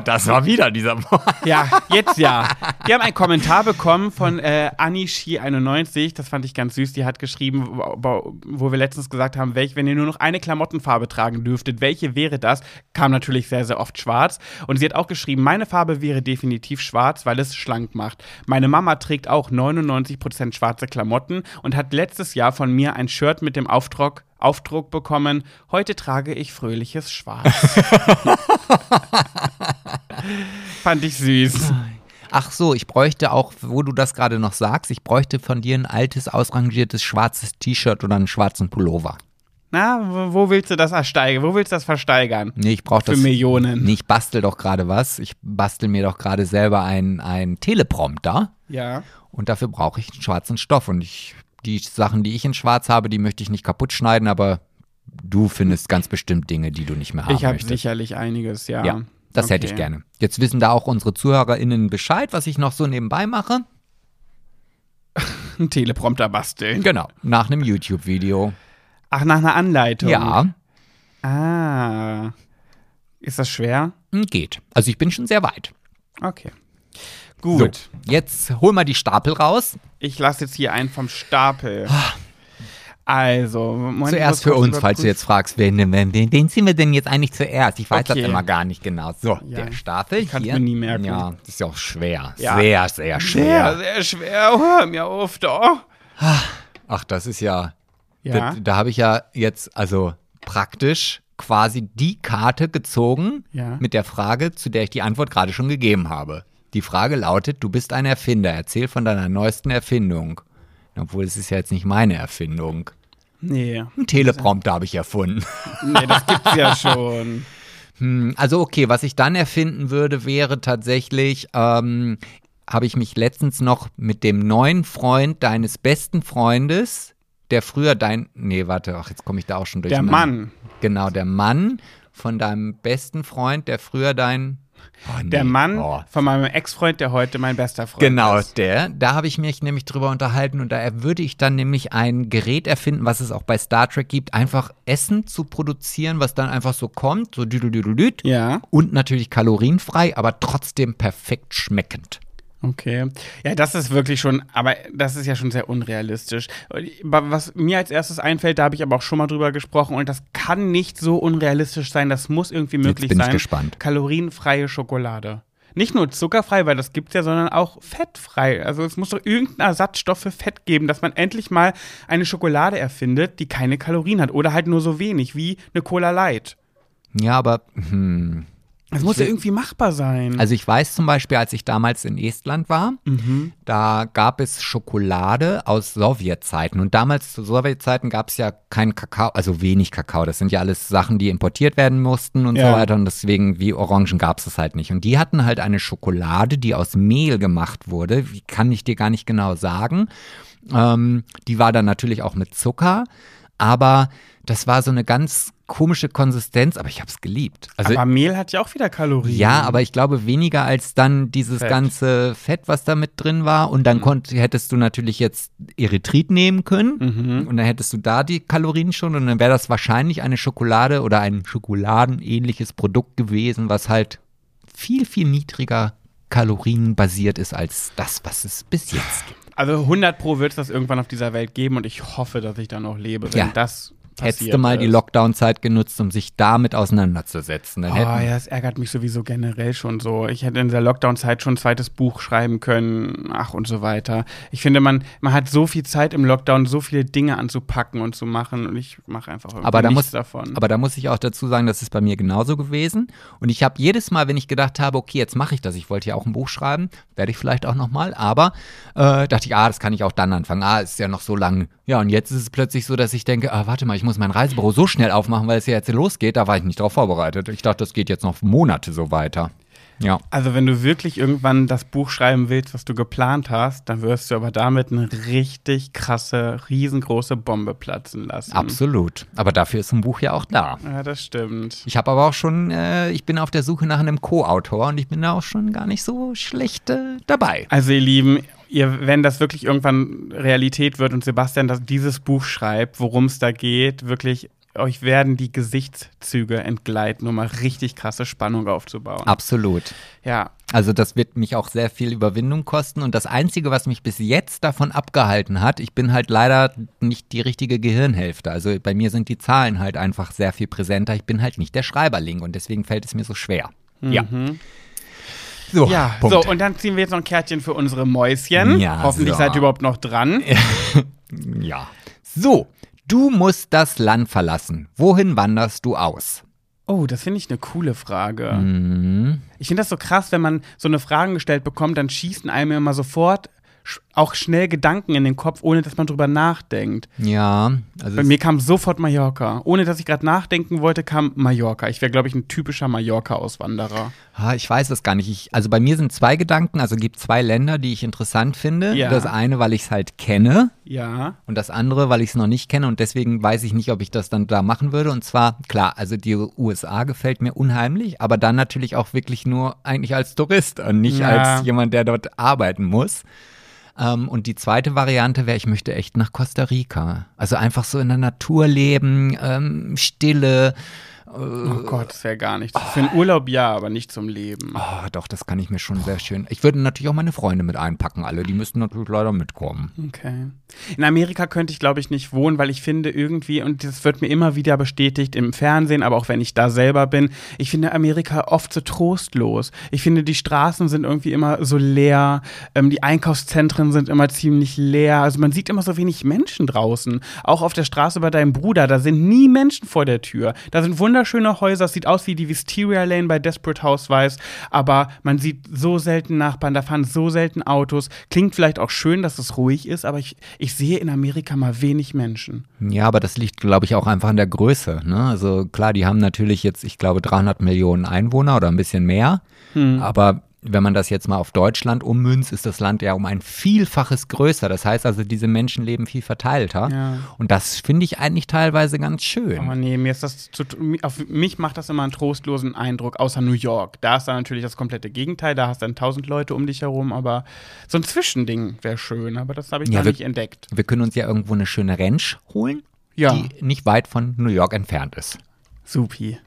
das war wieder dieser ja, jetzt ja. Wir haben einen Kommentar bekommen von äh, Anishi91. Das fand ich ganz süß. Die hat geschrieben, wo, wo wir letztens gesagt haben, welch, wenn ihr nur noch eine Klamottenfarbe tragen dürftet, welche wäre das? Kam natürlich sehr, sehr oft schwarz. Und sie hat auch geschrieben, meine Farbe wäre definitiv schwarz, weil es schlank macht. Meine Mama trägt auch 99% schwarze Klamotten und hat letztes Jahr von mir ein Shirt mit dem Aufdruck Aufdruck bekommen, heute trage ich fröhliches Schwarz. Fand ich süß. Ach so, ich bräuchte auch, wo du das gerade noch sagst, ich bräuchte von dir ein altes, ausrangiertes schwarzes T-Shirt oder einen schwarzen Pullover. Na, wo- willst du das ersteigern? Wo willst du das versteigern? Nee, ich brauche Für das. Millionen. Nee, ich bastel doch gerade was. Ich bastel mir doch gerade selber ein, ein Teleprompter Ja. und dafür brauche ich einen schwarzen Stoff. Und ich, die Sachen, die ich in schwarz habe, die möchte ich nicht kaputt schneiden, aber du findest ganz bestimmt Dinge, die du nicht mehr haben Ich habe möchtest. sicherlich einiges, ja. Ja, das hätte ich Okay. gerne. Jetzt wissen da auch unsere ZuhörerInnen Bescheid, was ich noch so nebenbei mache. Ein Teleprompter basteln. Genau, nach einem YouTube-Video. Ach, nach einer Anleitung. Ja, Ah. Ist das schwer? hm, geht. Also ich bin schon sehr weit. Okay. Gut. So, jetzt hol mal die Stapel raus. Ich lasse jetzt hier einen vom Stapel. Also, Moment, Zuerst für uns, falls du jetzt fragst, wen, wen, wen, wen ziehen wir denn jetzt eigentlich zuerst? Ich weiß Okay. das immer gar nicht genau. So, Ja. der Stapel Ich hier. mir nie merken. Ja, das ist ja auch schwer. Ja. Sehr, sehr Sehr, schwer. sehr schwer. Oh, hör mir auf, doch. Ach, das ist ja, Ja. da, da habe ich ja jetzt also praktisch quasi die Karte gezogen mit der Frage, zu der ich die Antwort gerade schon gegeben habe. Die Frage lautet, du bist ein Erfinder, erzähl von deiner neuesten Erfindung. Obwohl, es ist ja jetzt nicht meine Erfindung. Nee. Ein Teleprompter habe ich erfunden. Nee, das gibt's ja schon. Hm, Also okay, was ich dann erfinden würde, wäre tatsächlich, ähm, habe ich mich letztens noch mit dem neuen Freund deines besten Freundes, der früher dein, nee, warte, ach, jetzt komme ich da auch schon durch. Der Mann. Genau, der Mann von deinem besten Freund, der früher dein, oh, nee, Der Mann oh. von meinem Ex-Freund, der heute mein bester Freund Genau, ist. der. Da habe ich mich nämlich drüber unterhalten und da würde ich dann nämlich ein Gerät erfinden, was es auch bei Star Trek gibt, einfach Essen zu produzieren, was dann einfach so kommt, so düdelüdelüd. Ja, Und natürlich kalorienfrei, aber trotzdem perfekt schmeckend. Okay. Ja, das ist wirklich schon, aber das ist ja schon sehr unrealistisch. Was mir als erstes einfällt, da habe ich aber auch schon mal drüber gesprochen und das kann nicht so unrealistisch sein, das muss irgendwie möglich bin ich sein. gespannt. Kalorienfreie Schokolade. Nicht nur zuckerfrei, weil das gibt's ja, sondern auch fettfrei. Also es muss doch irgendeinen Ersatzstoff für Fett geben, dass man endlich mal eine Schokolade erfindet, die keine Kalorien hat oder halt nur so wenig wie eine Cola Light. Ja, aber hm. Das muss ja irgendwie machbar sein. also ich weiß zum Beispiel, als ich damals in Estland war, Mhm. da gab es Schokolade aus Sowjetzeiten. Und damals zu Sowjetzeiten gab es ja keinen Kakao, also wenig Kakao. Das sind ja alles Sachen, die importiert werden mussten und Ja. so weiter. Und deswegen, wie Orangen gab es das halt nicht. Und die hatten halt eine Schokolade, die aus Mehl gemacht wurde. Wie kann ich dir gar nicht genau sagen. Ähm, die war dann natürlich auch mit Zucker. Aber das war so eine ganz komische Konsistenz, aber ich habe es geliebt. Also aber Mehl hat ja auch wieder Kalorien. ja, aber ich glaube weniger als dann dieses Fett. ganze Fett, was da mit drin war. Und dann konnt, hättest du natürlich jetzt Erythrit nehmen können. Mhm. Und dann hättest du da die Kalorien schon. Und dann wäre das wahrscheinlich eine Schokolade oder ein schokoladenähnliches Produkt gewesen, was halt viel, viel niedriger kalorienbasiert ist als das, was es bis jetzt gibt. Also 100 pro wird es das irgendwann auf dieser Welt geben und ich hoffe, dass ich da noch lebe, wenn Ja. das Hättest du mal die ist. Lockdown-Zeit genutzt, um sich damit auseinanderzusetzen. Dann Oh, ja, das ärgert mich sowieso generell schon so. Ich hätte in der Lockdown-Zeit schon ein zweites Buch schreiben können, ach und so weiter. Ich finde, man, man hat so viel Zeit im Lockdown, so viele Dinge anzupacken und zu machen und ich mache einfach irgendwie Aber da, nichts muss, davon. aber da muss ich auch dazu sagen, das ist bei mir genauso gewesen. Und ich habe jedes Mal, wenn ich gedacht habe, okay, jetzt mache ich das, ich wollte ja auch ein Buch schreiben, werde ich vielleicht auch nochmal, aber äh, dachte ich, ah, das kann ich auch dann anfangen. Ah, ist ja noch so lang. Ja, und jetzt ist es plötzlich so, dass ich denke, ah, warte mal, ich muss mein Reisebüro so schnell aufmachen, weil es ja jetzt losgeht. Da war ich nicht drauf vorbereitet. Ich dachte, das geht jetzt noch Monate so weiter. Ja. also wenn du wirklich irgendwann das Buch schreiben willst, was du geplant hast, dann wirst du aber damit eine richtig krasse, riesengroße Bombe platzen lassen. Absolut. Aber dafür ist ein Buch ja auch da. Ja, das stimmt. Ich habe aber auch schon, äh, ich bin auf der Suche nach einem Co-Autor und ich bin da auch schon gar nicht so schlecht äh, dabei. Also ihr Lieben, ihr, wenn das wirklich irgendwann Realität wird und Sebastian das, dieses Buch schreibt, worum es da geht, wirklich, euch werden die Gesichtszüge entgleiten, um mal richtig krasse Spannung aufzubauen. Absolut. Ja, Also das wird mich auch sehr viel Überwindung kosten. Und das Einzige, was mich bis jetzt davon abgehalten hat, ich bin halt leider nicht die richtige Gehirnhälfte. Also bei mir sind die Zahlen halt einfach sehr viel präsenter. Ich bin halt nicht der Schreiberling und deswegen fällt es mir so schwer. Ja. So, ja. Punkt. So, und dann ziehen wir jetzt noch ein Kärtchen für unsere Mäuschen. Ja, Hoffentlich so. seid ihr überhaupt noch dran. ja. So, du musst das Land verlassen. Wohin wanderst du aus? Oh, das finde ich eine coole Frage. Mhm. Ich finde das so krass, wenn man so eine Frage gestellt bekommt, dann schießen einem immer sofort auch schnell Gedanken in den Kopf, ohne dass man drüber nachdenkt. Ja, also Bei mir kam sofort Mallorca. Ohne dass ich gerade nachdenken wollte, kam Mallorca. Ich wäre, glaube ich, ein typischer Mallorca-Auswanderer. Ah, Ich weiß es gar nicht. Ich, also bei mir sind zwei Gedanken, also gibt zwei Länder, die ich interessant finde. Ja. Das eine, weil ich es halt kenne Ja. und das andere, weil ich es noch nicht kenne und deswegen weiß ich nicht, ob ich das dann da machen würde. Und zwar, klar, also die USA gefällt mir unheimlich, aber dann natürlich auch wirklich nur eigentlich als Tourist und nicht Ja. als jemand, der dort arbeiten muss. Ähm, und die zweite Variante wäre, ich möchte echt nach Costa Rica. Also einfach so in der Natur leben, ähm, Stille Oh Gott, das wäre gar nichts. Für einen Urlaub ja, aber nicht zum Leben. Oh, doch, das kann ich mir schon sehr schön. Ich würde natürlich auch meine Freunde mit einpacken, alle. Die müssten natürlich leider mitkommen. Okay. In Amerika könnte ich, glaube ich, nicht wohnen, weil ich finde irgendwie, und das wird mir immer wieder bestätigt im Fernsehen, aber auch wenn ich da selber bin, ich finde Amerika oft so trostlos. Ich finde, die Straßen sind irgendwie immer so leer, ähm, die Einkaufszentren sind immer ziemlich leer. Also man sieht immer so wenig Menschen draußen. Auch auf der Straße bei deinem Bruder, da sind nie Menschen vor der Tür. Da sind wunderschöne Häuser, es sieht aus wie die Wisteria Lane bei Desperate Housewives, aber man sieht so selten Nachbarn, da fahren so selten Autos. Klingt vielleicht auch schön, dass es ruhig ist, aber ich, ich sehe in Amerika mal wenig Menschen. Ja, aber das liegt, glaube ich, auch einfach an der Größe. Ne? Also klar, die haben natürlich jetzt, ich glaube, 300 Millionen Einwohner oder ein bisschen mehr. Aber wenn man das jetzt mal auf Deutschland ummünzt, ist das Land ja um ein Vielfaches größer. Das heißt also, diese Menschen leben viel verteilter. Ja. Und das finde ich eigentlich teilweise ganz schön. Aber nee, mir ist das zu, auf mich macht das immer einen trostlosen Eindruck, außer New York. Da ist dann natürlich das komplette Gegenteil, da hast du dann tausend Leute um dich herum, aber so ein Zwischending wäre schön, aber das habe ich Ja, da wir- nicht entdeckt. Wir können uns ja irgendwo eine schöne Ranch holen, Ja. die nicht weit von New York entfernt ist. Supi.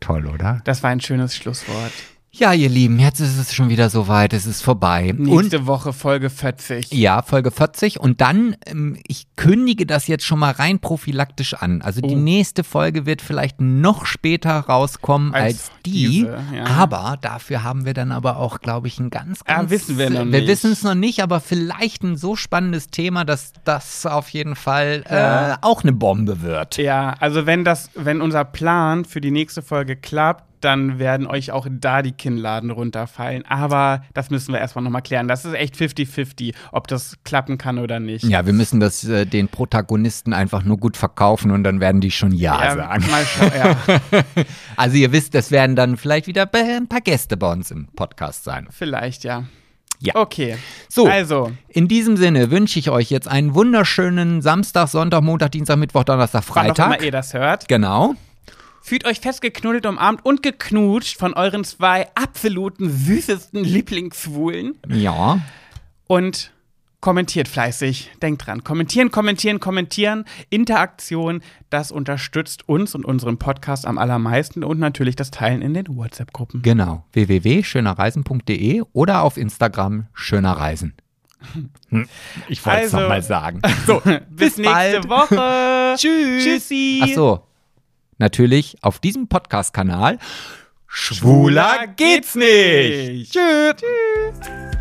Toll, oder? Das war ein schönes Schlusswort. Ja, ihr Lieben, jetzt ist es schon wieder soweit. Es ist vorbei. Und Nächste Woche Folge 40. Ja, Folge 40. Und dann, ähm, ich kündige das jetzt schon mal rein prophylaktisch an. Also die Oh. nächste Folge wird vielleicht noch später rauskommen als, Als die. diese, ja. Aber dafür haben wir dann aber auch, glaube ich, ein ganz, Ja, ganz wissen wir noch Wir nicht. wissen es noch nicht, aber vielleicht ein so spannendes Thema, dass das auf jeden Fall Ja. äh, auch eine Bombe wird. Ja, also wenn das, wenn unser Plan für die nächste Folge klappt, dann werden euch auch da die Kinnladen runterfallen. Aber das müssen wir erstmal nochmal klären. Das ist echt 50-50, ob das klappen kann oder nicht. Ja, wir müssen das äh, den Protagonisten einfach nur gut verkaufen und dann werden die schon Ja, Ja, sagen. mal schauen. Ja, Also ihr wisst, das werden dann vielleicht wieder ein paar Gäste bei uns im Podcast sein. vielleicht, ja. Ja. Okay. So. Also, In diesem Sinne wünsche ich euch jetzt einen wunderschönen Samstag, Sonntag, Montag, Dienstag, Mittwoch, Donnerstag, wann auch immer Freitag. ihr das hört, Genau. Fühlt euch festgeknuddelt, umarmt und geknutscht von euren zwei absoluten süßesten Lieblingsschwulen Ja. und kommentiert fleißig. Denkt dran. Kommentieren, kommentieren, kommentieren. Interaktion, das unterstützt uns und unseren Podcast am allermeisten und natürlich das Teilen in den WhatsApp-Gruppen. Genau. www.schönerreisen.de oder auf Instagram schönerreisen. Ich wollte es Also- nochmal sagen. So, bis, bis nächste bald. Woche. Tschüss. Tschüssi. Ach so. Natürlich auf diesem Podcast-Kanal Schwuler geht's nicht. Tschüss. Tschüss.